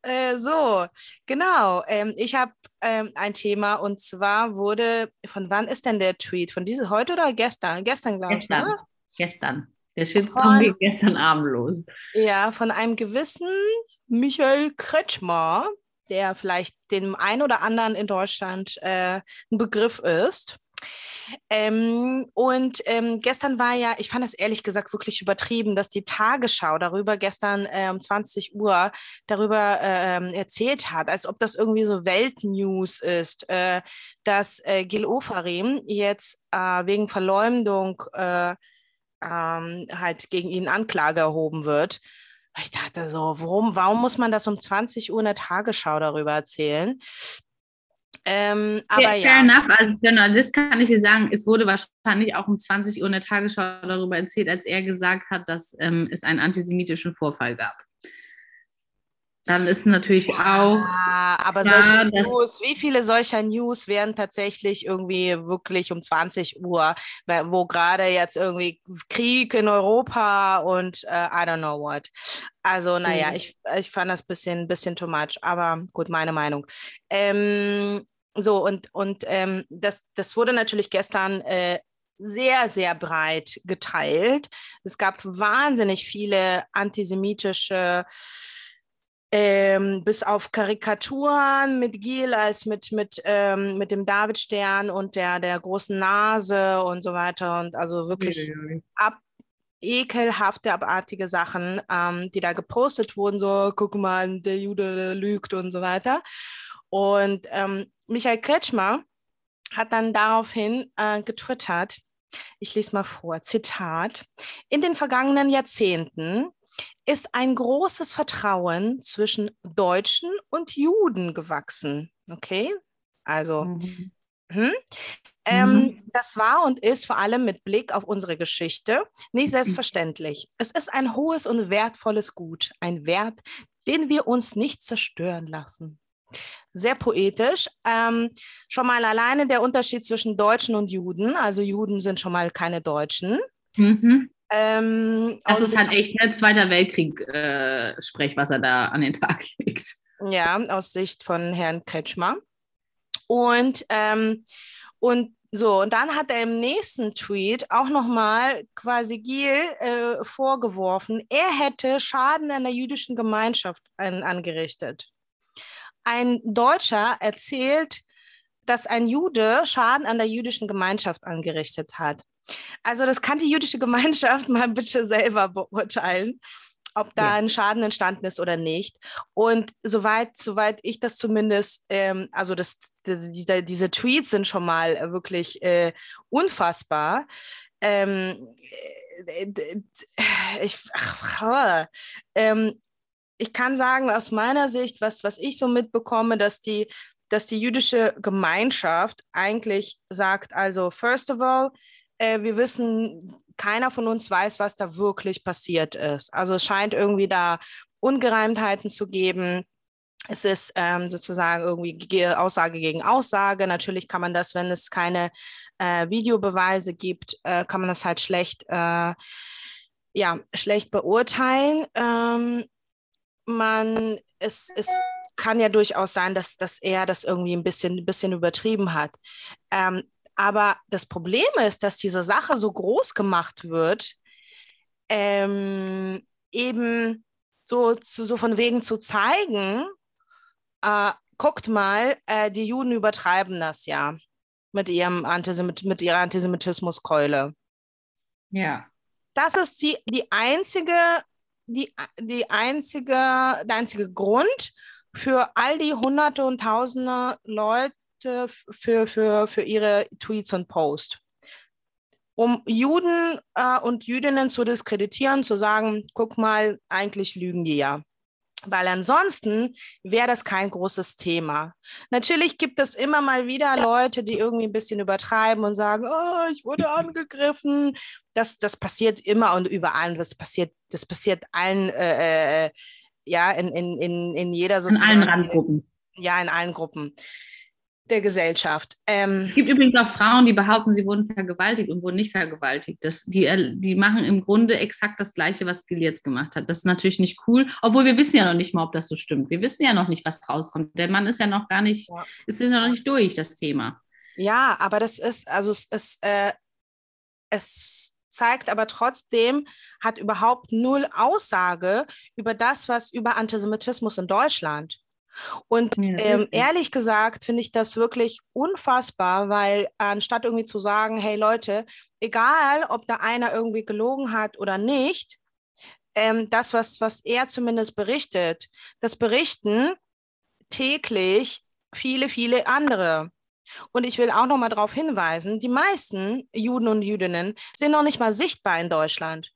äh, so, genau. Ähm, ich habe ähm, ein Thema und zwar wurde, von wann ist denn der Tweet? Von diese heute oder gestern? Gestern, glaube ich. Ne? Gestern. Der Shitstorm geht gestern Abend los. Ja, von einem gewissen Michael Kretschmer, der vielleicht dem einen oder anderen in Deutschland äh, ein Begriff ist. Ähm, und ähm, gestern war ja, ich fand es ehrlich gesagt wirklich übertrieben, dass die Tagesschau darüber gestern äh, um 20 Uhr darüber äh, erzählt hat, als ob das irgendwie so Weltnews ist, äh, dass äh, Gil Ofarim jetzt äh, wegen Verleumdung äh, ähm, halt gegen ihn Anklage erhoben wird. Ich dachte so, warum, warum muss man das um 20 Uhr in der Tagesschau darüber erzählen? Ähm, aber fair, ja. Fair enough. Als Journalist kann ich dir sagen, es wurde wahrscheinlich auch um 20 Uhr in der Tagesschau darüber erzählt, als er gesagt hat, dass ähm, es einen antisemitischen Vorfall gab. dann ist natürlich auch. Ja, aber klar, solche News, wie viele solcher News werden tatsächlich irgendwie wirklich um 20 Uhr, wo gerade jetzt irgendwie Krieg in Europa und uh, I don't know what. Also, naja, mhm. ich, ich fand das ein bisschen, bisschen too much, aber gut, meine Meinung. Ähm, so, und, und ähm, das, das wurde natürlich gestern äh, sehr, sehr breit geteilt. Es gab wahnsinnig viele antisemitische ähm, bis auf Karikaturen mit Gil als mit, mit, ähm, mit dem Davidstern und der, der großen Nase und so weiter. Und also wirklich ja, ja. ab ekelhafte, abartige Sachen, ähm, die da gepostet wurden, so guck mal, der Jude lügt und so weiter. Und ähm, Michael Kretschmer hat dann daraufhin äh, getwittert, ich lese mal vor, Zitat, in den vergangenen Jahrzehnten ist ein großes Vertrauen zwischen Deutschen und Juden gewachsen. Okay, also mhm. Hm? Ähm, mhm. Das war und ist vor allem mit Blick auf unsere Geschichte nicht selbstverständlich. Es ist ein hohes und wertvolles Gut, ein Wert, den wir uns nicht zerstören lassen. Sehr poetisch. Ähm, schon mal alleine der Unterschied zwischen Deutschen und Juden. Also Juden sind schon mal keine Deutschen. Mhm. Ähm, das ist halt echt ein Zweiter Weltkrieg-Sprech, äh, was er da an den Tag legt. Ja, aus Sicht von Herrn Kretschmer. Und, ähm, und so, und dann hat er im nächsten Tweet auch nochmal quasi Gil äh, vorgeworfen, er hätte Schaden an der jüdischen Gemeinschaft an, angerichtet. Ein Deutscher erzählt, dass ein Jude Schaden an der jüdischen Gemeinschaft angerichtet hat. Also das kann die jüdische Gemeinschaft mal bitte selber beurteilen, ob da ja. ein Schaden entstanden ist oder nicht. Und soweit, soweit ich das zumindest, ähm, also das, diese, diese Tweets sind schon mal wirklich äh, unfassbar. Ähm, äh, ich, ach, ähm, ich kann sagen, aus meiner Sicht, was, was ich so mitbekomme, dass die, dass die jüdische Gemeinschaft eigentlich sagt, also first of all, äh, wir wissen, keiner von uns weiß, was da wirklich passiert ist. Also es scheint irgendwie da Ungereimtheiten zu geben. Es ist ähm, sozusagen irgendwie Aussage gegen Aussage. Natürlich kann man das, wenn es keine äh, Videobeweise gibt, äh, kann man das halt schlecht, äh, ja, schlecht beurteilen. Ähm, man, es, es kann ja durchaus sein, dass, dass er das irgendwie ein bisschen, ein bisschen übertrieben hat. Ähm, aber das Problem ist, dass diese Sache so groß gemacht wird, ähm, eben so, zu, so von wegen zu zeigen, äh, guckt mal, äh, die Juden übertreiben das ja mit ihrem Antisemit mit ihrer Antisemitismuskeule. Ja. Das ist die, die einzige, die, die einzige, der einzige Grund für all die Hunderte und Tausende Leute, für, für, für ihre Tweets und Posts. Um Juden äh, und Jüdinnen zu diskreditieren, zu sagen, guck mal, eigentlich lügen die ja. Weil ansonsten wäre das kein großes Thema. Natürlich gibt es immer mal wieder Leute, die irgendwie ein bisschen übertreiben und sagen, oh, ich wurde angegriffen. Das, das passiert immer und überall. Das passiert, das passiert allen, äh, äh ja, in, in, in, in jeder sozialen. In allen Randgruppen. Ja, in allen Gruppen der Gesellschaft. Ähm, es gibt übrigens auch Frauen, die behaupten, sie wurden vergewaltigt und wurden nicht vergewaltigt. Das, die, äh, die machen im Grunde exakt das Gleiche, was Gil jetzt gemacht hat. Das ist natürlich nicht cool, obwohl wir wissen ja noch nicht mal, ob das so stimmt. Wir wissen ja noch nicht, was rauskommt. Der Mann ist ja noch gar nicht, ja. ist ja noch nicht durch, das Thema. Ja, aber das ist, also es ist, äh, es zeigt aber trotzdem, hat überhaupt null Aussage über das, was über Antisemitismus in Deutschland und ähm, ehrlich gesagt finde ich das wirklich unfassbar, weil anstatt irgendwie zu sagen, hey Leute, egal ob da einer irgendwie gelogen hat oder nicht, ähm, das, was, was er zumindest berichtet, das berichten täglich viele, viele andere. Und ich will auch noch mal darauf hinweisen, die meisten Juden und Jüdinnen sind noch nicht mal sichtbar in Deutschland.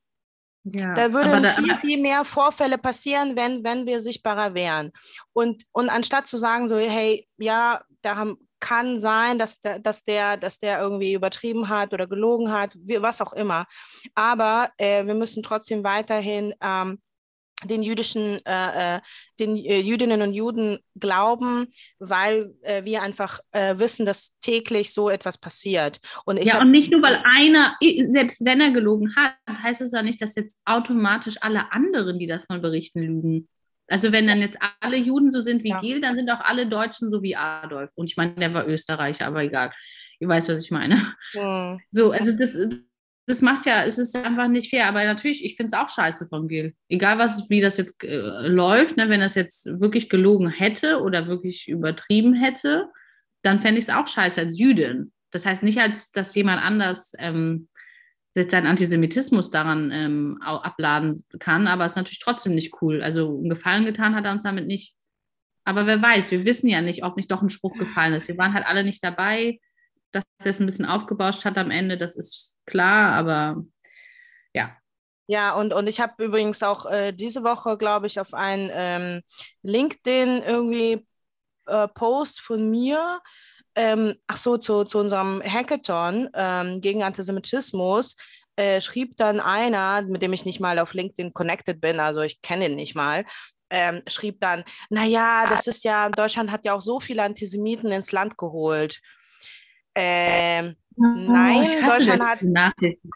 Ja, da würden da, viel, viel mehr Vorfälle passieren, wenn, wenn wir sichtbarer wären. Und, und anstatt zu sagen, so, hey, ja, da haben, kann sein, dass der, dass, der, dass der irgendwie übertrieben hat oder gelogen hat, wie, was auch immer. Aber äh, wir müssen trotzdem weiterhin ähm, den jüdischen, äh, äh, den äh, Jüdinnen und Juden glauben, weil äh, wir einfach äh, wissen, dass täglich so etwas passiert. Und ich ja, und nicht nur, weil einer, selbst wenn er gelogen hat, heißt es ja nicht, dass jetzt automatisch alle anderen, die davon berichten, lügen. Also wenn dann jetzt alle Juden so sind wie ja. Gil, dann sind auch alle Deutschen so wie Adolf. Und ich meine, der war Österreicher, aber egal. Ihr weißt, was ich meine. Mhm. So, also das, das macht ja, es ist einfach nicht fair. Aber natürlich, ich finde es auch scheiße von Gil. Egal, was, wie das jetzt äh, läuft, ne, wenn das jetzt wirklich gelogen hätte oder wirklich übertrieben hätte, dann fände ich es auch scheiße als Jüdin. Das heißt nicht, als dass jemand anders ähm, seinen Antisemitismus daran ähm, abladen kann, aber es ist natürlich trotzdem nicht cool. Also einen Gefallen getan hat er uns damit nicht. Aber wer weiß, wir wissen ja nicht, ob nicht doch ein Spruch gefallen ist. Wir waren halt alle nicht dabei dass es ein bisschen aufgebauscht hat am Ende, das ist klar, aber ja. Ja, und, und ich habe übrigens auch äh, diese Woche, glaube ich, auf einen ähm, LinkedIn irgendwie äh, Post von mir, ähm, ach so, zu, zu unserem Hackathon ähm, gegen Antisemitismus, äh, schrieb dann einer, mit dem ich nicht mal auf LinkedIn connected bin, also ich kenne ihn nicht mal, ähm, schrieb dann, naja, das ist ja, Deutschland hat ja auch so viele Antisemiten ins Land geholt. Ähm, oh, nein, Deutschland hat,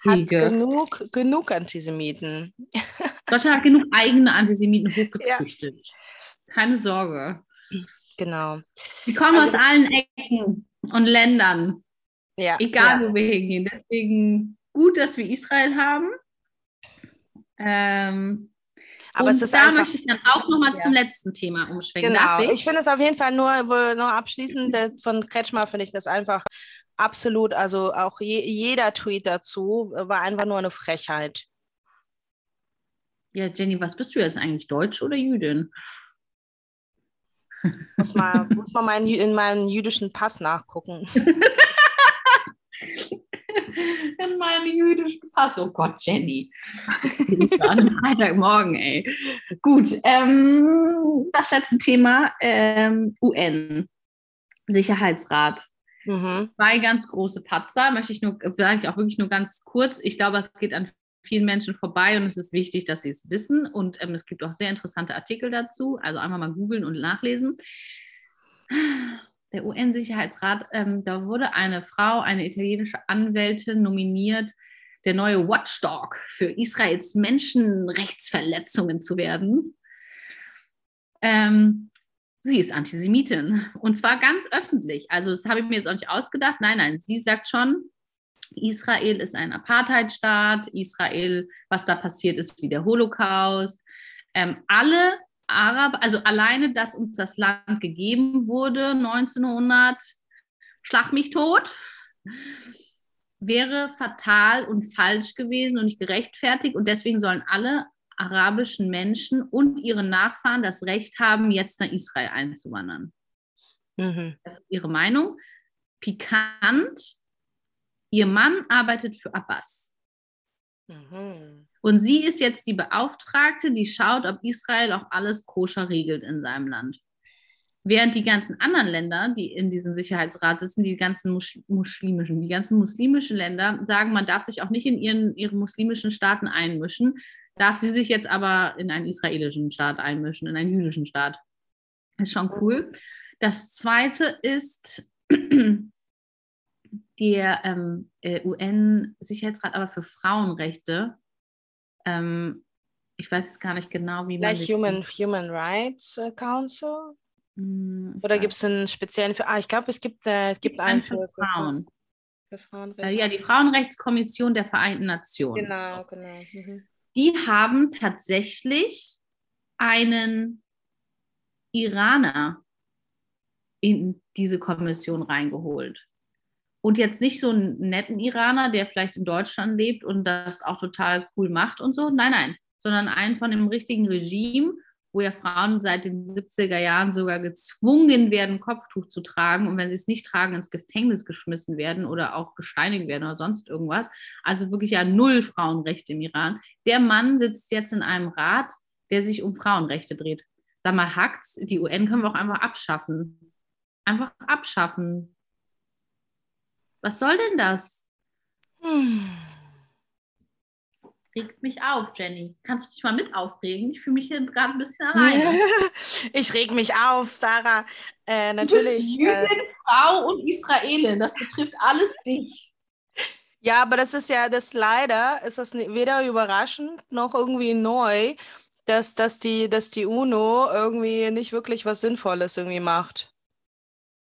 hat, genug, genug Antisemiten. Deutschland hat genug eigene Antisemiten hochgezüchtet. Ja. Keine Sorge. Genau. Die kommen also, aus allen Ecken und Ländern. Ja, Egal, ja. wo wir hingehen. Deswegen gut, dass wir Israel haben. Ähm, aber und es ist da einfach, möchte ich dann auch nochmal ja. zum letzten Thema umschwenken. Genau, ich, ich finde es auf jeden Fall nur, nur abschließend von Kretschmer finde ich das einfach absolut, also auch je, jeder Tweet dazu war einfach nur eine Frechheit. Ja, Jenny, was bist du jetzt eigentlich, Deutsch oder Jüdin? Muss mal, muss mal mein, in meinem jüdischen Pass nachgucken. in meinen jüdischen Pass. Oh Gott, Jenny. An Freitagmorgen, ey. Gut, ähm, das letzte Thema, ähm, UN, Sicherheitsrat. Mhm. Zwei ganz große Patzer, möchte ich nur, sage ich auch wirklich nur ganz kurz. Ich glaube, es geht an vielen Menschen vorbei und es ist wichtig, dass sie es wissen. Und ähm, es gibt auch sehr interessante Artikel dazu. Also einfach mal googeln und nachlesen der UN-Sicherheitsrat, ähm, da wurde eine Frau, eine italienische Anwältin nominiert, der neue Watchdog für Israels Menschenrechtsverletzungen zu werden. Ähm, sie ist Antisemitin und zwar ganz öffentlich. Also das habe ich mir jetzt auch nicht ausgedacht. Nein, nein, sie sagt schon, Israel ist ein Apartheidstaat. Israel, was da passiert ist, wie der Holocaust. Ähm, alle Araber, also alleine, dass uns das Land gegeben wurde, 1900, schlag mich tot, wäre fatal und falsch gewesen und nicht gerechtfertigt. Und deswegen sollen alle arabischen Menschen und ihre Nachfahren das Recht haben, jetzt nach Israel einzuwandern. Mhm. Das ist ihre Meinung. Pikant, ihr Mann arbeitet für Abbas. Mhm. Und sie ist jetzt die Beauftragte, die schaut, ob Israel auch alles koscher regelt in seinem Land. Während die ganzen anderen Länder, die in diesem Sicherheitsrat sitzen, die ganzen muslimischen, die ganzen muslimischen Länder sagen, man darf sich auch nicht in ihren, ihre muslimischen Staaten einmischen, darf sie sich jetzt aber in einen israelischen Staat einmischen, in einen jüdischen Staat. Ist schon cool. Das zweite ist der ähm, äh, UN-Sicherheitsrat aber für Frauenrechte ähm, ich weiß gar nicht genau, wie man. Human, Human Rights äh, Council? Hm, Oder gibt es einen speziellen für. Ah, ich glaube, es gibt, äh, gibt, gibt einen für, für Frauen. Für Frauenrechte. Äh, ja, die Frauenrechtskommission der Vereinten Nationen. Genau, genau. Mhm. Die haben tatsächlich einen Iraner in diese Kommission reingeholt und jetzt nicht so einen netten Iraner, der vielleicht in Deutschland lebt und das auch total cool macht und so. Nein, nein, sondern einen von dem richtigen Regime, wo ja Frauen seit den 70er Jahren sogar gezwungen werden, Kopftuch zu tragen und wenn sie es nicht tragen, ins Gefängnis geschmissen werden oder auch gesteinigt werden oder sonst irgendwas. Also wirklich ja null Frauenrechte im Iran. Der Mann sitzt jetzt in einem Rat, der sich um Frauenrechte dreht. Sag mal, hackt's, die UN können wir auch einfach abschaffen. Einfach abschaffen. Was soll denn das? Hm. regt mich auf, Jenny. Kannst du dich mal mit aufregen? Ich fühle mich hier gerade ein bisschen alleine. ich reg mich auf, Sarah. Äh, natürlich. Du bist Jüdin, äh, Frau und Israelin. Das betrifft alles dich. Ja, aber das ist ja das leider, ist das weder überraschend noch irgendwie neu, dass, dass, die, dass die UNO irgendwie nicht wirklich was Sinnvolles irgendwie macht.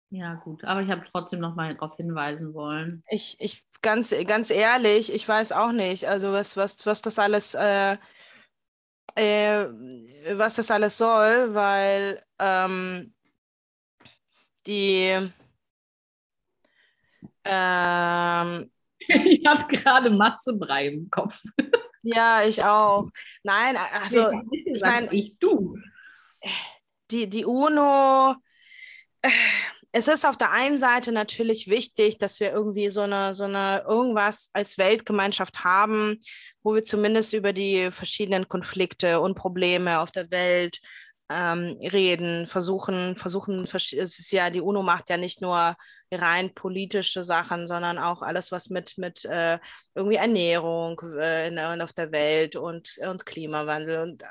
Ja, gut, aber ich habe trotzdem noch mal darauf hinweisen wollen. Ich, ich ganz, ganz ehrlich, ich weiß auch nicht, also was, was, was das alles, äh, äh, was das alles soll, weil ähm, die ähm, ich habe gerade Matzebrei im Kopf. Ja, ich auch. Nein, also ich meine, ich du. Die, die UNO, es ist auf der einen Seite natürlich wichtig, dass wir irgendwie so eine, so eine irgendwas als Weltgemeinschaft haben, wo wir zumindest über die verschiedenen Konflikte und Probleme auf der Welt ähm, reden, versuchen, versuchen, es ist ja, die UNO macht ja nicht nur rein politische Sachen, sondern auch alles, was mit, mit äh, irgendwie Ernährung äh, in, auf der Welt und, und Klimawandel und äh,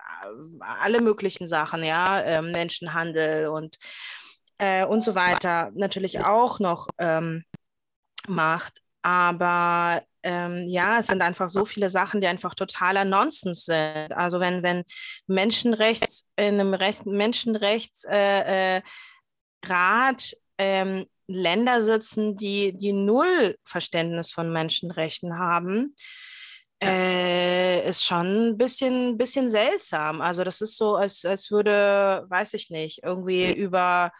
alle möglichen Sachen, ja, ähm, Menschenhandel und äh, und so weiter natürlich auch noch ähm, macht. Aber ähm, ja, es sind einfach so viele Sachen, die einfach totaler Nonsens sind. Also wenn, wenn Menschenrechts in einem Recht, Menschenrechtsrat äh, äh, ähm, Länder sitzen, die, die null Verständnis von Menschenrechten haben, äh, ist schon ein bisschen, bisschen seltsam. Also das ist so, als, als würde, weiß ich nicht, irgendwie über,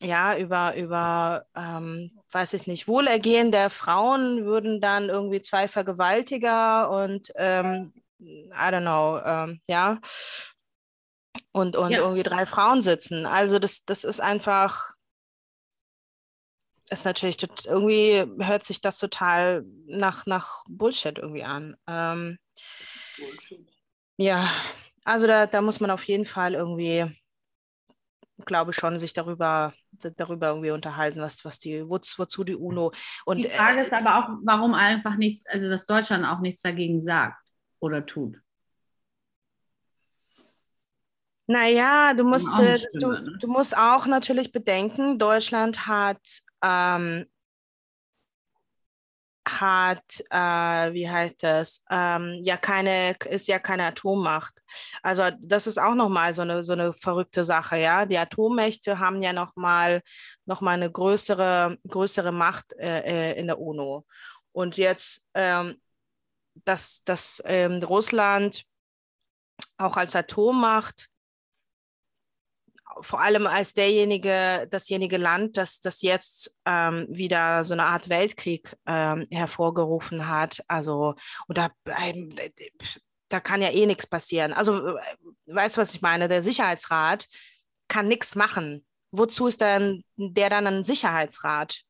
ja, über, über, ähm, weiß ich nicht, Wohlergehen der Frauen würden dann irgendwie zwei Vergewaltiger und, ähm, I don't know, ähm, ja, und, und ja. irgendwie drei Frauen sitzen. Also das, das ist einfach, ist natürlich irgendwie hört sich das total nach, nach Bullshit irgendwie an. Ähm, Bullshit. Ja, also da, da muss man auf jeden Fall irgendwie, glaube ich schon, sich darüber, darüber irgendwie unterhalten, was, was die, wo, wozu die UNO und die Frage äh, ist aber auch, warum einfach nichts, also dass Deutschland auch nichts dagegen sagt oder tut. Naja, du musst, äh, du, ne? du musst auch natürlich bedenken, Deutschland hat ähm, hat, äh, wie heißt das, ähm, ja keine, ist ja keine Atommacht. Also das ist auch nochmal so eine, so eine verrückte Sache, ja. Die Atommächte haben ja nochmal noch mal eine größere, größere Macht äh, äh in der UNO. Und jetzt, ähm, dass, dass ähm, Russland auch als Atommacht vor allem als derjenige, dasjenige Land, das, das jetzt ähm, wieder so eine Art Weltkrieg ähm, hervorgerufen hat. Also, oder ähm, da kann ja eh nichts passieren. Also, äh, weißt du, was ich meine? Der Sicherheitsrat kann nichts machen. Wozu ist dann der dann ein Sicherheitsrat?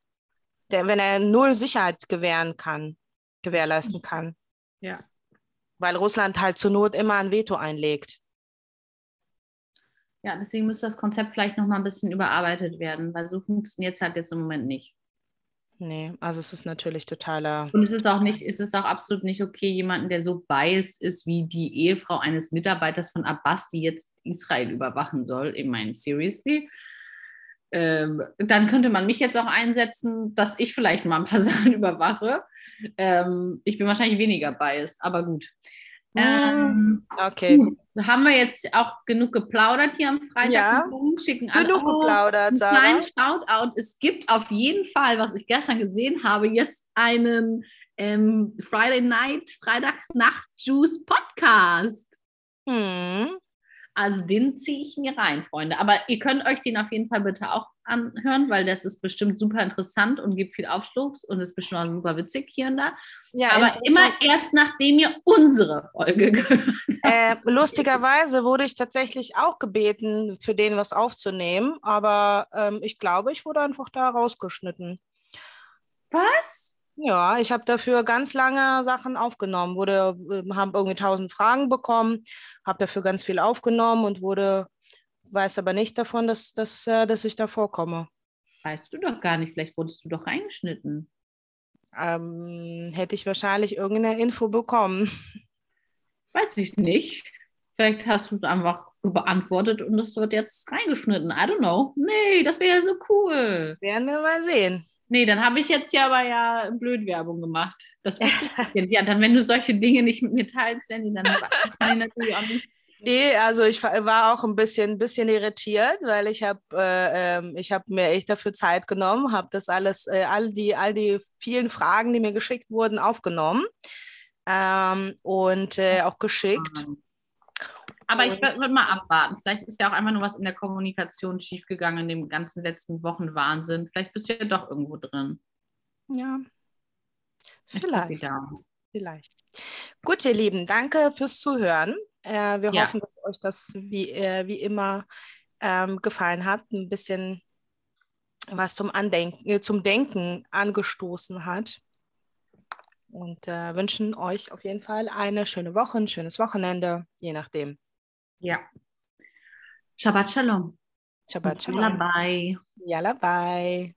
Der, wenn er null Sicherheit gewähren kann, gewährleisten kann. Ja. Weil Russland halt zur Not immer ein Veto einlegt. Ja, deswegen müsste das Konzept vielleicht noch mal ein bisschen überarbeitet werden, weil so funktioniert es halt jetzt im Moment nicht. Nee, also es ist natürlich totaler. Und es ist auch nicht, es ist auch absolut nicht okay, jemanden, der so biased ist wie die Ehefrau eines Mitarbeiters von Abbas, die jetzt Israel überwachen soll, in meinen seriously. Ähm, dann könnte man mich jetzt auch einsetzen, dass ich vielleicht mal ein paar Sachen überwache. Ähm, ich bin wahrscheinlich weniger biased, aber gut. Ähm, okay. Gut. Haben wir jetzt auch genug geplaudert hier am Freitag? Ja, schicken genug geplaudert, Sarah. Kleinen Shoutout. Es gibt auf jeden Fall, was ich gestern gesehen habe, jetzt einen ähm, Friday Night, Freitag Nacht Juice Podcast. Hm. Also den ziehe ich mir rein, Freunde. Aber ihr könnt euch den auf jeden Fall bitte auch anhören, weil das ist bestimmt super interessant und gibt viel Aufschluss und ist bestimmt auch super witzig hier und da. Ja, Aber immer erst nachdem ihr unsere Folge gehört habt. Äh, lustigerweise wurde ich tatsächlich auch gebeten, für den was aufzunehmen, aber ähm, ich glaube, ich wurde einfach da rausgeschnitten. Was? Ja, ich habe dafür ganz lange Sachen aufgenommen, wurde, äh, haben irgendwie tausend Fragen bekommen, habe dafür ganz viel aufgenommen und wurde, weiß aber nicht davon, dass, dass, äh, dass ich da vorkomme. Weißt du doch gar nicht, vielleicht wurdest du doch reingeschnitten. Ähm, hätte ich wahrscheinlich irgendeine Info bekommen. Weiß ich nicht. Vielleicht hast du es einfach beantwortet und das wird jetzt reingeschnitten. I don't know. Nee, das wäre ja so cool. Werden wir mal sehen. Nee, dann habe ich jetzt ja aber ja Blödwerbung gemacht. Das wusste ich nicht. Ja, dann, wenn du solche Dinge nicht mit mir teilst, Jenny, dann kann ich natürlich auch nicht. Nee, also ich war auch ein bisschen, bisschen irritiert, weil ich habe äh, ähm, ich hab mir echt dafür Zeit genommen, habe das alles, äh, all, die, all die vielen Fragen, die mir geschickt wurden, aufgenommen ähm, und äh, auch geschickt. Aber ich würde mal abwarten. Vielleicht ist ja auch einfach nur was in der Kommunikation schiefgegangen in dem ganzen letzten Wochen Wahnsinn. Vielleicht bist du ja doch irgendwo drin. Ja. Vielleicht. Vielleicht. Gut, ihr Lieben, danke fürs Zuhören. Äh, wir ja. hoffen, dass euch das wie, äh, wie immer ähm, gefallen hat, ein bisschen was zum Andenken, äh, zum Denken angestoßen hat. Und äh, wünschen euch auf jeden Fall eine schöne Woche, ein schönes Wochenende, je nachdem. Ja. Shabbat Shalom. Shabbat Shalom. Yalla bye. Yalla bye.